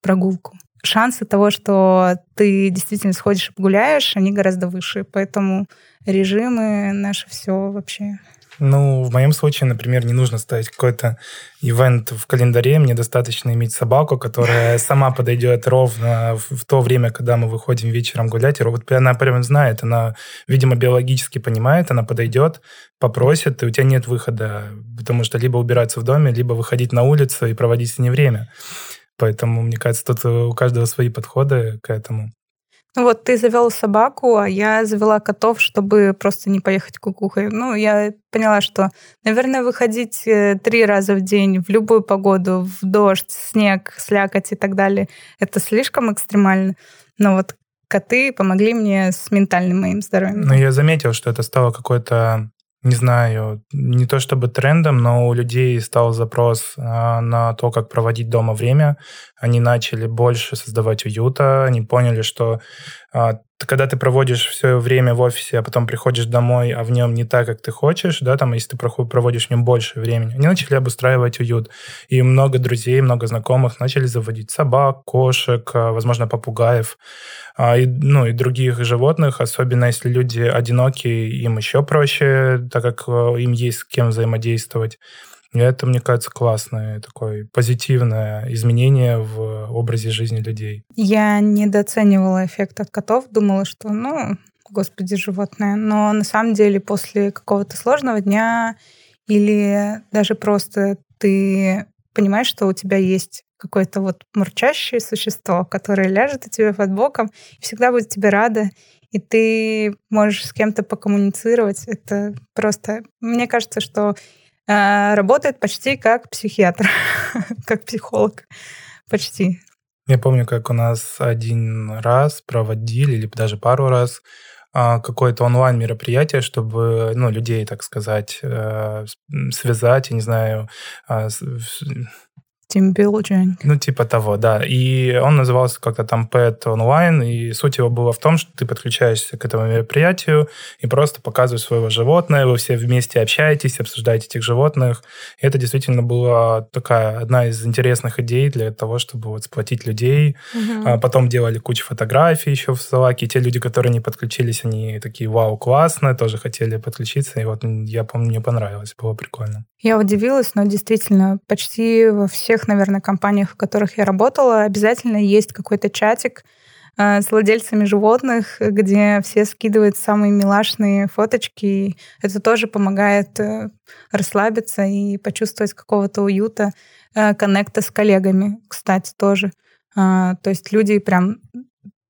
Speaker 2: прогулку, шансы того, что ты действительно сходишь и погуляешь, они гораздо выше. Поэтому режимы наше все вообще
Speaker 1: ну, в моем случае, например, не нужно ставить какой-то ивент в календаре. Мне достаточно иметь собаку, которая *laughs* сама подойдет ровно в то время, когда мы выходим вечером гулять. И робот, она прям знает, она, видимо, биологически понимает, она подойдет, попросит, и у тебя нет выхода, потому что либо убираться в доме, либо выходить на улицу и проводить с ней время. Поэтому, мне кажется, тут у каждого свои подходы к этому.
Speaker 2: Ну вот ты завел собаку, а я завела котов, чтобы просто не поехать кукухой. Ну, я поняла, что, наверное, выходить э, три раза в день в любую погоду, в дождь, снег, слякоть и так далее, это слишком экстремально. Но вот коты помогли мне с ментальным моим здоровьем.
Speaker 1: Ну, я заметил, что это стало какой-то не знаю, не то чтобы трендом, но у людей стал запрос а, на то, как проводить дома время. Они начали больше создавать уюта, они поняли, что когда ты проводишь все время в офисе, а потом приходишь домой, а в нем не так, как ты хочешь, да, там, если ты проводишь в нем больше времени, они начали обустраивать уют. И много друзей, много знакомых начали заводить собак, кошек, а, возможно, попугаев, а, и, ну, и других животных, особенно если люди одинокие, им еще проще, так как а, им есть с кем взаимодействовать. Это, мне кажется, классное такое позитивное изменение в образе жизни людей.
Speaker 2: Я недооценивала эффект от котов, думала, что, ну, господи, животное. Но на самом деле после какого-то сложного дня или даже просто ты понимаешь, что у тебя есть какое-то вот мурчащее существо, которое ляжет у тебя под боком и всегда будет тебе рада, и ты можешь с кем-то покоммуницировать. Это просто... Мне кажется, что работает почти как психиатр, *laughs* как психолог. Почти.
Speaker 1: Я помню, как у нас один раз проводили, или даже пару раз, а, какое-то онлайн-мероприятие, чтобы ну, людей, так сказать, э, связать, я не знаю, а,
Speaker 2: Тимбилдинг.
Speaker 1: Ну, типа того, да. И он назывался как-то там Pet Online, и суть его была в том, что ты подключаешься к этому мероприятию и просто показываешь своего животного, вы все вместе общаетесь, обсуждаете этих животных. И это действительно была такая одна из интересных идей для того, чтобы вот сплотить людей. Угу. потом делали кучу фотографий еще в Словакии. Те люди, которые не подключились, они такие, вау, классно, тоже хотели подключиться. И вот я помню, мне понравилось, было прикольно.
Speaker 2: Я удивилась, но действительно почти во всех, наверное, компаниях, в которых я работала, обязательно есть какой-то чатик э, с владельцами животных, где все скидывают самые милашные фоточки. Это тоже помогает э, расслабиться и почувствовать какого-то уюта, э, коннекта с коллегами, кстати, тоже. То есть люди прям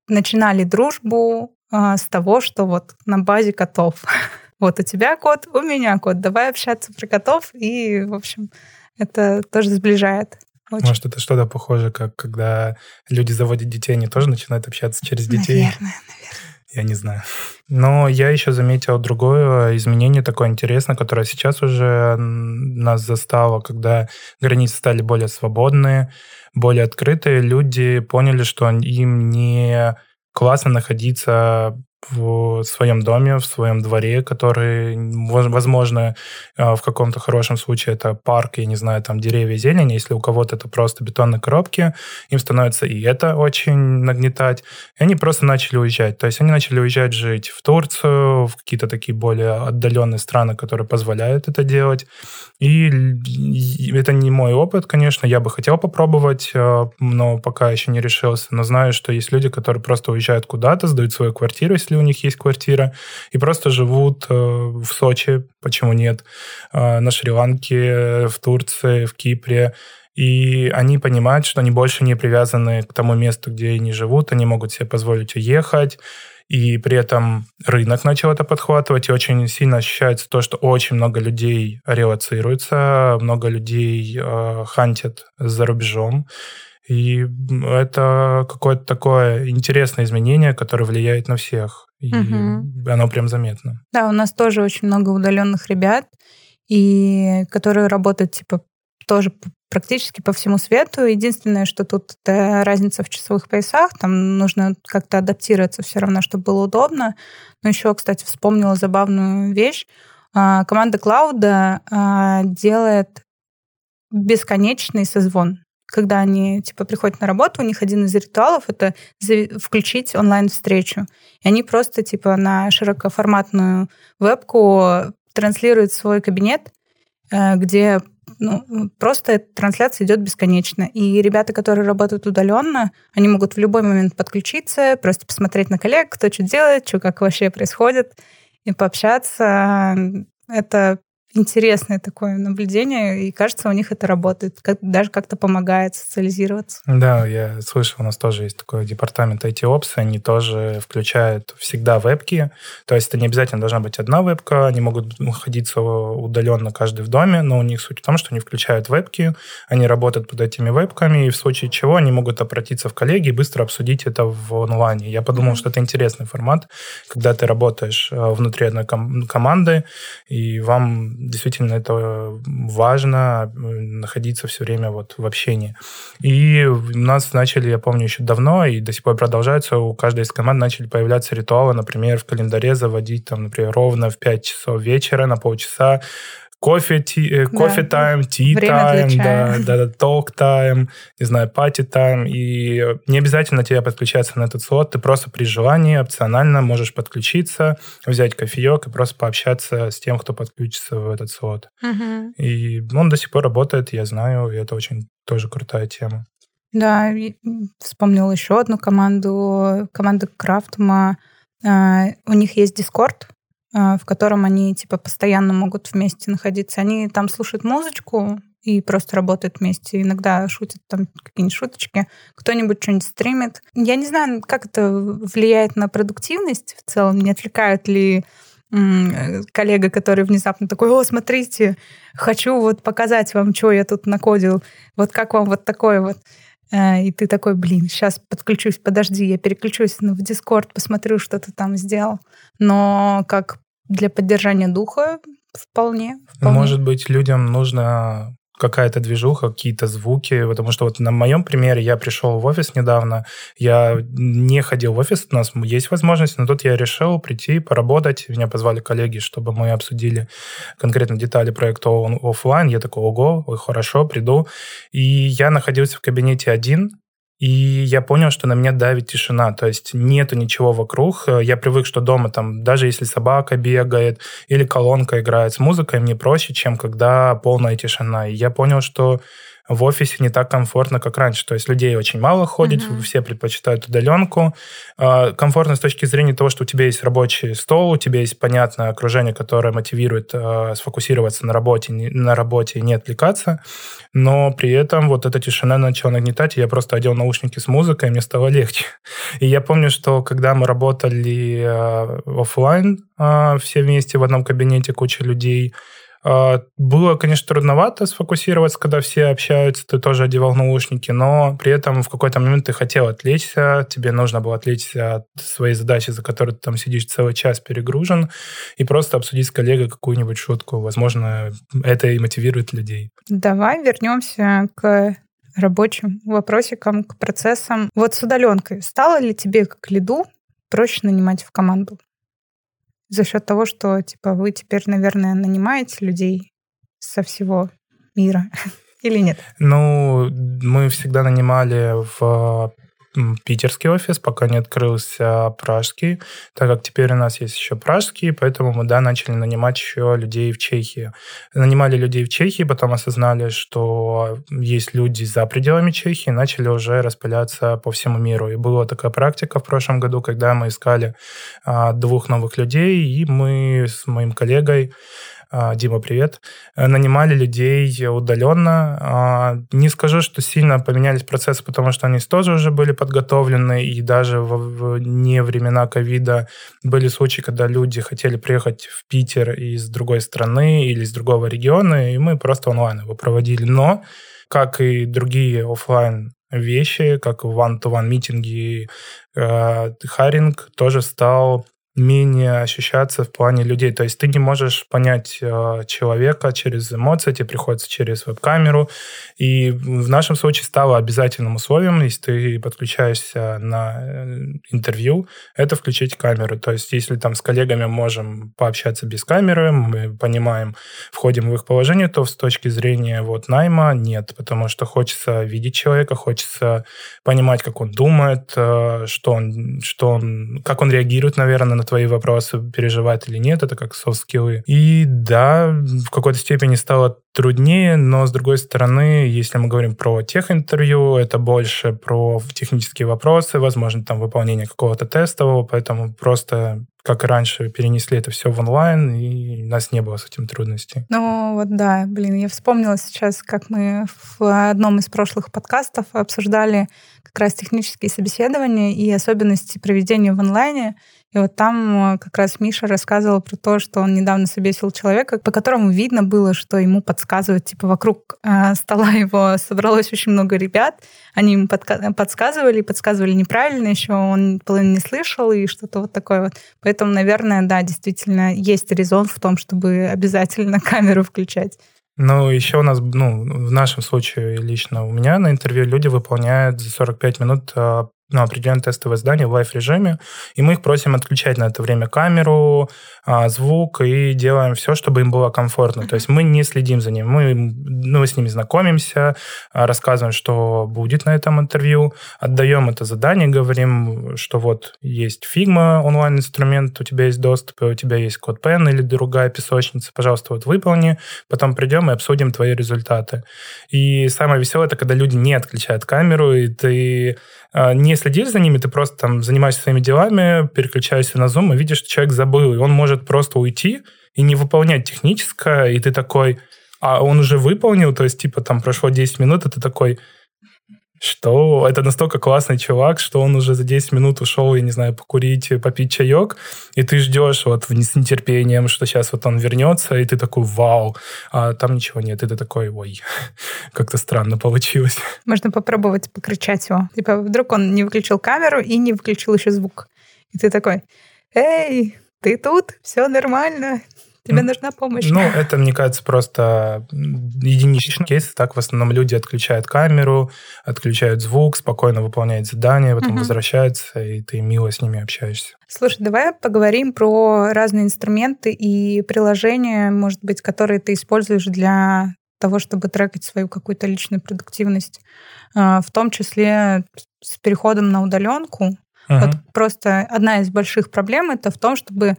Speaker 2: начинали дружбу с того, что вот на базе котов. *laughs* Вот у тебя кот, у меня кот. Давай общаться про котов. И, в общем, это тоже сближает.
Speaker 1: Очень. Может, это что-то похоже, как когда люди заводят детей, они тоже начинают общаться через детей?
Speaker 2: Наверное, наверное.
Speaker 1: Я не знаю. Но я еще заметил другое изменение такое интересное, которое сейчас уже нас застало, когда границы стали более свободные, более открытые. Люди поняли, что им не классно находиться в своем доме, в своем дворе, который, возможно, а, в каком-то хорошем случае это парк, я не знаю, там деревья, зелень. Если у кого-то это просто бетонные коробки, им становится и это очень нагнетать. И они просто начали уезжать. То есть они начали уезжать жить в Турцию, в какие-то такие более отдаленные страны, которые позволяют это делать. И это не мой опыт, конечно, я бы хотел попробовать, а, но пока еще не решился. Но знаю, что есть люди, которые просто уезжают куда-то, сдают свою квартиру, если у них есть квартира, и просто живут э, в Сочи, почему нет, э, на Шри-Ланке, в Турции, в Кипре. И они понимают, что они больше не привязаны к тому месту, где они живут, они могут себе позволить уехать, и при этом рынок начал это подхватывать, и очень сильно ощущается то, что очень много людей релацируется, много людей э, хантят за рубежом. И это какое-то такое интересное изменение, которое влияет на всех. И угу. оно прям заметно.
Speaker 2: Да, у нас тоже очень много удаленных ребят, и которые работают типа тоже практически по всему свету. Единственное, что тут это разница в часовых поясах, там нужно как-то адаптироваться все равно, чтобы было удобно. Но еще, кстати, вспомнила забавную вещь. А, команда Клауда а, делает бесконечный созвон когда они типа приходят на работу, у них один из ритуалов это включить онлайн-встречу. И они просто типа на широкоформатную вебку транслируют свой кабинет, э, где ну, просто трансляция идет бесконечно. И ребята, которые работают удаленно, они могут в любой момент подключиться, просто посмотреть на коллег, кто что делает, что как вообще происходит, и пообщаться. Это интересное такое наблюдение, и кажется, у них это работает, как, даже как-то помогает социализироваться.
Speaker 1: Да, я слышал, у нас тоже есть такой департамент IT-Ops, они тоже включают всегда вебки, то есть это не обязательно должна быть одна вебка, они могут находиться удаленно каждый в доме, но у них суть в том, что они включают вебки, они работают под этими вебками, и в случае чего они могут обратиться в коллеги и быстро обсудить это в онлайне. Я подумал, mm-hmm. что это интересный формат, когда ты работаешь э, внутри одной ком- команды, и вам действительно это важно, находиться все время вот в общении. И у нас начали, я помню, еще давно, и до сих пор продолжаются, у каждой из команд начали появляться ритуалы, например, в календаре заводить, там, например, ровно в 5 часов вечера на полчаса кофе, ти, э, кофе тайм, ти тайм, да, да, да, ток тайм, не знаю, пати тайм. И не обязательно тебе подключаться на этот слот, ты просто при желании опционально можешь подключиться, взять кофеек и просто пообщаться с тем, кто подключится в этот слот. Угу. И он до сих пор работает, я знаю, и это очень тоже крутая тема.
Speaker 2: Да, вспомнил еще одну команду, команду Крафтума. А, у них есть Discord, а, в котором они типа постоянно могут вместе находиться. Они там слушают музычку, и просто работают вместе. Иногда шутят там какие-нибудь шуточки, кто-нибудь что-нибудь стримит. Я не знаю, как это влияет на продуктивность в целом, не отвлекают ли коллега, который внезапно такой, о, смотрите, хочу вот показать вам, что я тут накодил, вот как вам вот такое вот. Э, и ты такой, блин, сейчас подключусь, подожди, я переключусь в Дискорд, посмотрю, что ты там сделал. Но как для поддержания духа вполне, вполне.
Speaker 1: Может быть, людям нужно какая-то движуха, какие-то звуки, потому что вот на моем примере я пришел в офис недавно, я не ходил в офис, у нас есть возможность, но тут я решил прийти, поработать, меня позвали коллеги, чтобы мы обсудили конкретно детали проекта офлайн, я такой, ого, хорошо, приду, и я находился в кабинете один, и я понял, что на меня давит тишина, то есть нету ничего вокруг. Я привык, что дома там, даже если собака бегает или колонка играет с музыкой, мне проще, чем когда полная тишина. И я понял, что в офисе не так комфортно, как раньше. То есть людей очень мало ходит, uh-huh. все предпочитают удаленку. А, комфортно с точки зрения того, что у тебя есть рабочий стол, у тебя есть понятное окружение, которое мотивирует а, сфокусироваться на работе, на работе и не отвлекаться. Но при этом вот эта тишина начала нагнетать, и я просто одел наушники с музыкой, и мне стало легче. И я помню, что когда мы работали а, офлайн все вместе в одном кабинете, куча людей, было, конечно, трудновато сфокусироваться, когда все общаются, ты тоже одевал наушники, но при этом в какой-то момент ты хотел отвлечься, тебе нужно было отвлечься от своей задачи, за которой ты там сидишь целый час перегружен, и просто обсудить с коллегой какую-нибудь шутку. Возможно, это и мотивирует людей.
Speaker 2: Давай вернемся к рабочим вопросикам, к процессам. Вот с удаленкой стало ли тебе как лиду проще нанимать в команду? За счет того, что типа вы теперь, наверное, нанимаете людей со всего мира *laughs* или нет?
Speaker 1: Ну, мы всегда нанимали в питерский офис, пока не открылся пражский, так как теперь у нас есть еще пражский, поэтому мы, да, начали нанимать еще людей в Чехии. Нанимали людей в Чехии, потом осознали, что есть люди за пределами Чехии, начали уже распыляться по всему миру. И была такая практика в прошлом году, когда мы искали а, двух новых людей, и мы с моим коллегой Дима, привет, э, нанимали людей удаленно. А, не скажу, что сильно поменялись процессы, потому что они тоже уже были подготовлены, и даже в не времена ковида были случаи, когда люди хотели приехать в Питер из другой страны или из другого региона, и мы просто онлайн его проводили. Но, как и другие офлайн вещи, как one-to-one митинги, э, харинг тоже стал менее ощущаться в плане людей. То есть ты не можешь понять э, человека через эмоции, тебе приходится через веб-камеру. И в нашем случае стало обязательным условием, если ты подключаешься на э, интервью, это включить камеру. То есть если там с коллегами можем пообщаться без камеры, мы понимаем, входим в их положение, то с точки зрения вот найма нет, потому что хочется видеть человека, хочется понимать, как он думает, э, что он, что он, как он реагирует, наверное, на твои вопросы, переживает или нет, это как софт-скиллы. И да, в какой-то степени стало труднее, но с другой стороны, если мы говорим про тех интервью, это больше про технические вопросы, возможно, там выполнение какого-то тестового, поэтому просто как и раньше, перенесли это все в онлайн, и у нас не было с этим трудностей.
Speaker 2: Ну вот да, блин, я вспомнила сейчас, как мы в одном из прошлых подкастов обсуждали как раз технические собеседования и особенности проведения в онлайне. И вот там э, как раз Миша рассказывал про то, что он недавно собесил человека, по которому видно было, что ему подсказывают, типа вокруг э, стола *laughs* его собралось очень много ребят, они ему подсказывали, подсказывали неправильно, еще он половину не слышал и что-то вот такое вот. Поэтому, наверное, да, действительно есть резон в том, чтобы обязательно *laughs* камеру включать.
Speaker 1: Ну, еще у нас, ну, в нашем случае лично у меня на интервью люди выполняют за 45 минут а, ну, определенное тестовое задание в live-режиме, и мы их просим отключать на это время камеру, а, звук, и делаем все, чтобы им было комфортно. То есть мы не следим за ним, мы, ну, с ними знакомимся, а, рассказываем, что будет на этом интервью, отдаем это задание, говорим, что вот есть Figma онлайн-инструмент, у тебя есть доступ, у тебя есть код CodePen или другая песочница, пожалуйста, вот выполни, потом придем и обсудим твои результаты. И самое веселое, это когда люди не отключают камеру, и ты не следишь за ними, ты просто там занимаешься своими делами, переключаешься на Zoom и видишь, что человек забыл, и он может просто уйти и не выполнять техническое, и ты такой, а он уже выполнил, то есть, типа, там прошло 10 минут, и ты такой, что это настолько классный чувак, что он уже за 10 минут ушел, я не знаю, покурить, попить чаек, и ты ждешь вот с нетерпением, что сейчас вот он вернется, и ты такой, вау, а там ничего нет, и ты такой, ой, *laughs* как-то странно получилось.
Speaker 2: Можно попробовать покричать его. Типа, вдруг он не выключил камеру и не выключил еще звук. И ты такой, эй, ты тут, все нормально, Тебе нужна помощь.
Speaker 1: Ну, это, мне кажется, просто единичный кейс. Так в основном люди отключают камеру, отключают звук, спокойно выполняют задание, потом угу. возвращаются, и ты мило с ними общаешься.
Speaker 2: Слушай, давай поговорим про разные инструменты и приложения, может быть, которые ты используешь для того, чтобы трекать свою какую-то личную продуктивность, а, в том числе с переходом на удаленку. Uh-huh. Вот просто одна из больших проблем это в том, чтобы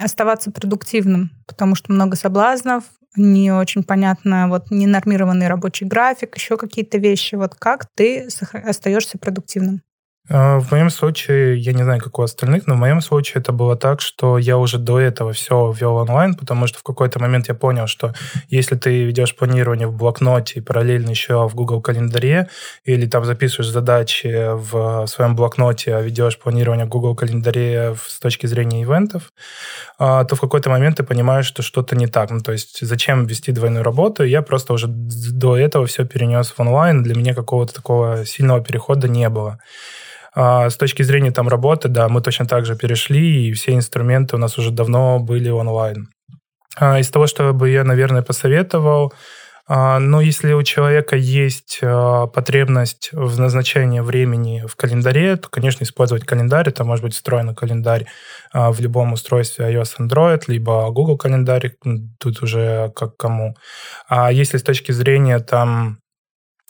Speaker 2: оставаться продуктивным, потому что много соблазнов, не очень понятно, вот ненормированный рабочий график, еще какие-то вещи. Вот как ты остаешься продуктивным?
Speaker 1: А, в моем случае, я не знаю, как у остальных, но в моем случае это было так, что я уже до этого все вел онлайн, потому что в какой-то момент я понял, что если ты ведешь планирование в блокноте и параллельно еще в Google календаре, или там записываешь задачи в своем блокноте, а ведешь планирование в Google календаре с точки зрения ивентов, а, то в какой-то момент ты понимаешь, что что-то не так. Ну, то есть зачем вести двойную работу? Я просто уже до этого все перенес в онлайн. Для меня какого-то такого сильного перехода не было. А с точки зрения там работы, да, мы точно так же перешли, и все инструменты у нас уже давно были онлайн. А из того, что бы я, наверное, посоветовал, а, но если у человека есть а, потребность в назначении времени в календаре, то, конечно, использовать календарь. Это может быть встроенный календарь а, в любом устройстве iOS, Android, либо Google календарь, тут уже как кому. А если с точки зрения там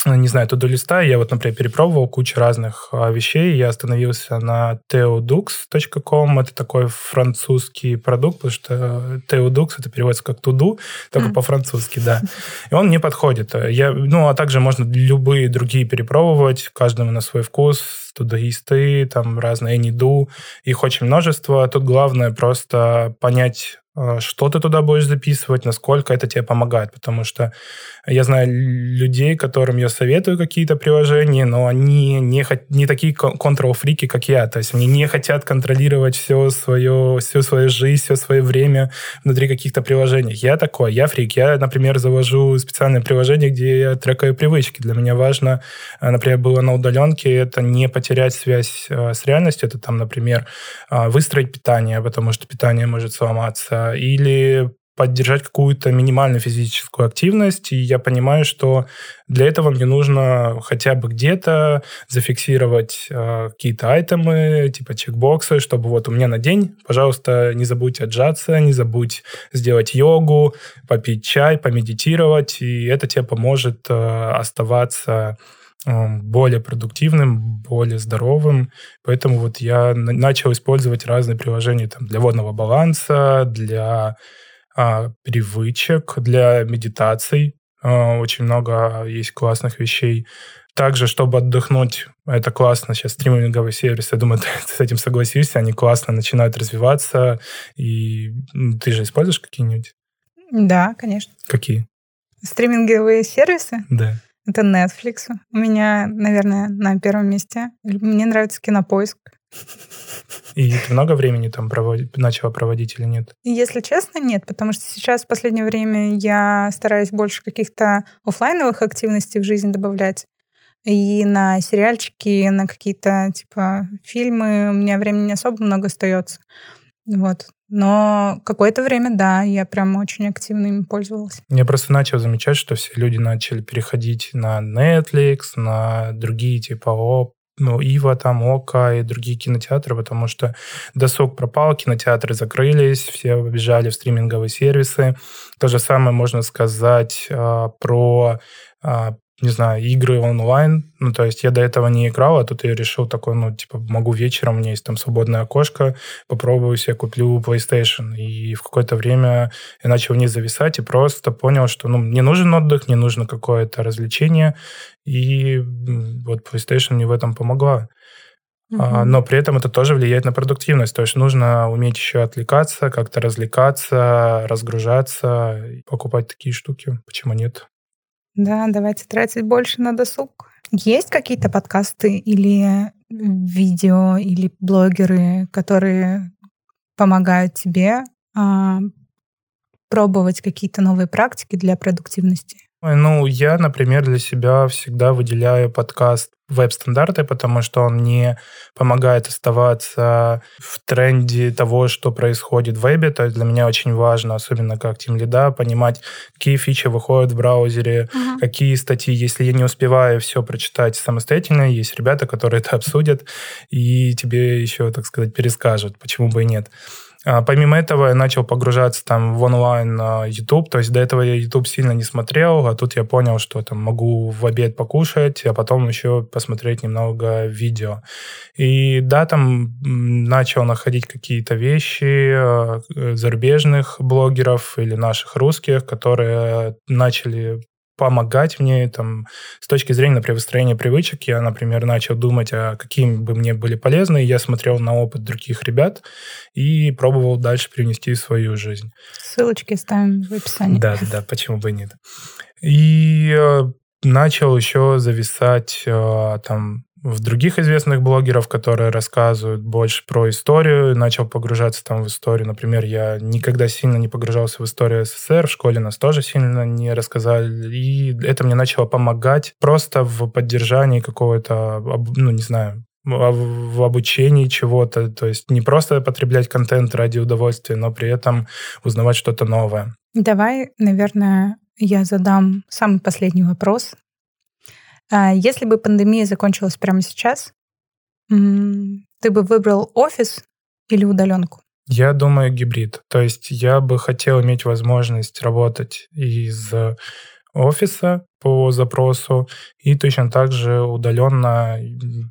Speaker 1: не знаю, туду листа. Я вот, например, перепробовал кучу разных а, вещей. Я остановился на teodux.com. Это такой французский продукт, потому что teodux это переводится как туду, только mm. по-французски, да. *laughs* И он мне подходит. Я, ну, а также можно любые другие перепробовать, каждому на свой вкус тудоисты, там разные Anydo, их очень множество. Тут главное просто понять, э, что ты туда будешь записывать, насколько это тебе помогает, потому что я знаю людей, которым я советую какие-то приложения, но они не, не такие контрол-фрики, как я, то есть они не хотят контролировать все свое, всю свою жизнь, все свое время внутри каких-то приложений. Я такой, я фрик, я, например, завожу специальное приложение, где я трекаю привычки. Для меня важно, э, например, было на удаленке, это не потерять связь э, с реальностью, это там, например, э, выстроить питание, потому что питание может сломаться, или поддержать какую-то минимальную физическую активность, и я понимаю, что для этого мне нужно хотя бы где-то зафиксировать э, какие-то айтемы, типа чекбоксы, чтобы вот у меня на день, пожалуйста, не забудь отжаться, не забудь сделать йогу, попить чай, помедитировать, и это тебе поможет э, оставаться более продуктивным, более здоровым. Поэтому вот я начал использовать разные приложения там, для водного баланса, для привычек, для медитаций. А, очень много есть классных вещей. Также, чтобы отдохнуть, это классно. Сейчас стриминговый сервис, я думаю, *laughs* ты с этим согласишься, они классно начинают развиваться. И ты же используешь какие-нибудь?
Speaker 2: Да, конечно.
Speaker 1: Какие?
Speaker 2: Стриминговые сервисы?
Speaker 1: Да.
Speaker 2: Это Netflix. У меня, наверное, на первом месте. Мне нравится кинопоиск.
Speaker 1: И ты много времени там проводить, начала проводить или нет?
Speaker 2: Если честно, нет, потому что сейчас в последнее время я стараюсь больше каких-то офлайновых активностей в жизнь добавлять. И на сериальчики, на какие-то типа фильмы у меня времени не особо много остается. Вот. Но какое-то время, да, я прям очень активно им пользовалась.
Speaker 1: Я просто начал замечать, что все люди начали переходить на Netflix, на другие типа ну, Ива, там, Ока и другие кинотеатры, потому что досуг пропал, кинотеатры закрылись, все побежали в стриминговые сервисы. То же самое можно сказать а, про а, не знаю, игры онлайн. Ну, то есть я до этого не играл, а тут я решил такой, ну, типа, могу вечером, у меня есть там свободное окошко, попробую себе, куплю PlayStation. И в какое-то время я начал не зависать и просто понял, что, ну, мне нужен отдых, мне нужно какое-то развлечение. И вот PlayStation мне в этом помогла. Uh-huh. Но при этом это тоже влияет на продуктивность. То есть нужно уметь еще отвлекаться, как-то развлекаться, разгружаться, покупать такие штуки. Почему нет?
Speaker 2: Да, давайте тратить больше на досуг. Есть какие-то подкасты или видео, или блогеры, которые помогают тебе а, пробовать какие-то новые практики для продуктивности?
Speaker 1: Ну, я, например, для себя всегда выделяю подкаст веб-стандарты, потому что он не помогает оставаться в тренде того, что происходит в вебе. То есть для меня очень важно, особенно как тим лида, понимать, какие фичи выходят в браузере, uh-huh. какие статьи. Если я не успеваю все прочитать самостоятельно, есть ребята, которые это обсудят и тебе еще, так сказать, перескажут, почему бы и нет. А, помимо этого я начал погружаться там в онлайн YouTube, то есть до этого я YouTube сильно не смотрел, а тут я понял, что там могу в обед покушать, а потом еще посмотреть немного видео. И да, там начал находить какие-то вещи а, зарубежных блогеров или наших русских, которые начали помогать мне там, с точки зрения, например, выстроения привычек. Я, например, начал думать, а какие бы мне были полезны. Я смотрел на опыт других ребят и пробовал дальше привнести в свою жизнь.
Speaker 2: Ссылочки ставим в описании.
Speaker 1: Да, да, почему бы нет. И э, начал еще зависать э, там в других известных блогеров, которые рассказывают больше про историю, начал погружаться там в историю. Например, я никогда сильно не погружался в историю СССР, в школе нас тоже сильно не рассказали, и это мне начало помогать просто в поддержании какого-то, ну, не знаю, в обучении чего-то, то есть не просто потреблять контент ради удовольствия, но при этом узнавать что-то новое.
Speaker 2: Давай, наверное, я задам самый последний вопрос. А если бы пандемия закончилась прямо сейчас, ты бы выбрал офис или удаленку?
Speaker 1: Я думаю, гибрид. То есть я бы хотел иметь возможность работать из офиса по запросу и точно так же удаленно,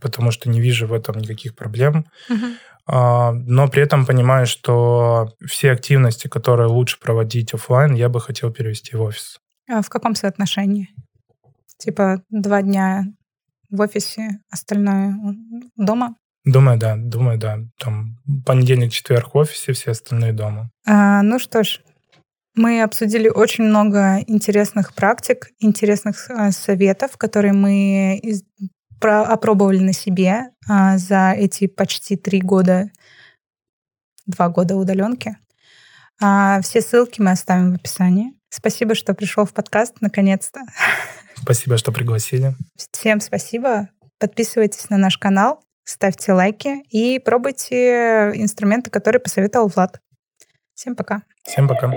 Speaker 1: потому что не вижу в этом никаких проблем. Uh-huh. Но при этом понимаю, что все активности, которые лучше проводить офлайн, я бы хотел перевести в офис.
Speaker 2: А в каком соотношении? Типа два дня в офисе, остальное дома?
Speaker 1: Думаю, да, думаю, да. Там понедельник, четверг в офисе, все остальные дома.
Speaker 2: А, ну что ж, мы обсудили очень много интересных практик, интересных а, советов, которые мы из, про, опробовали на себе а, за эти почти три года, два года удаленки. А, все ссылки мы оставим в описании. Спасибо, что пришел в подкаст наконец-то. *laughs*
Speaker 1: Спасибо, что пригласили.
Speaker 2: Всем спасибо. Подписывайтесь на наш канал, ставьте лайки и пробуйте инструменты, которые посоветовал Влад. Всем пока.
Speaker 1: Всем пока.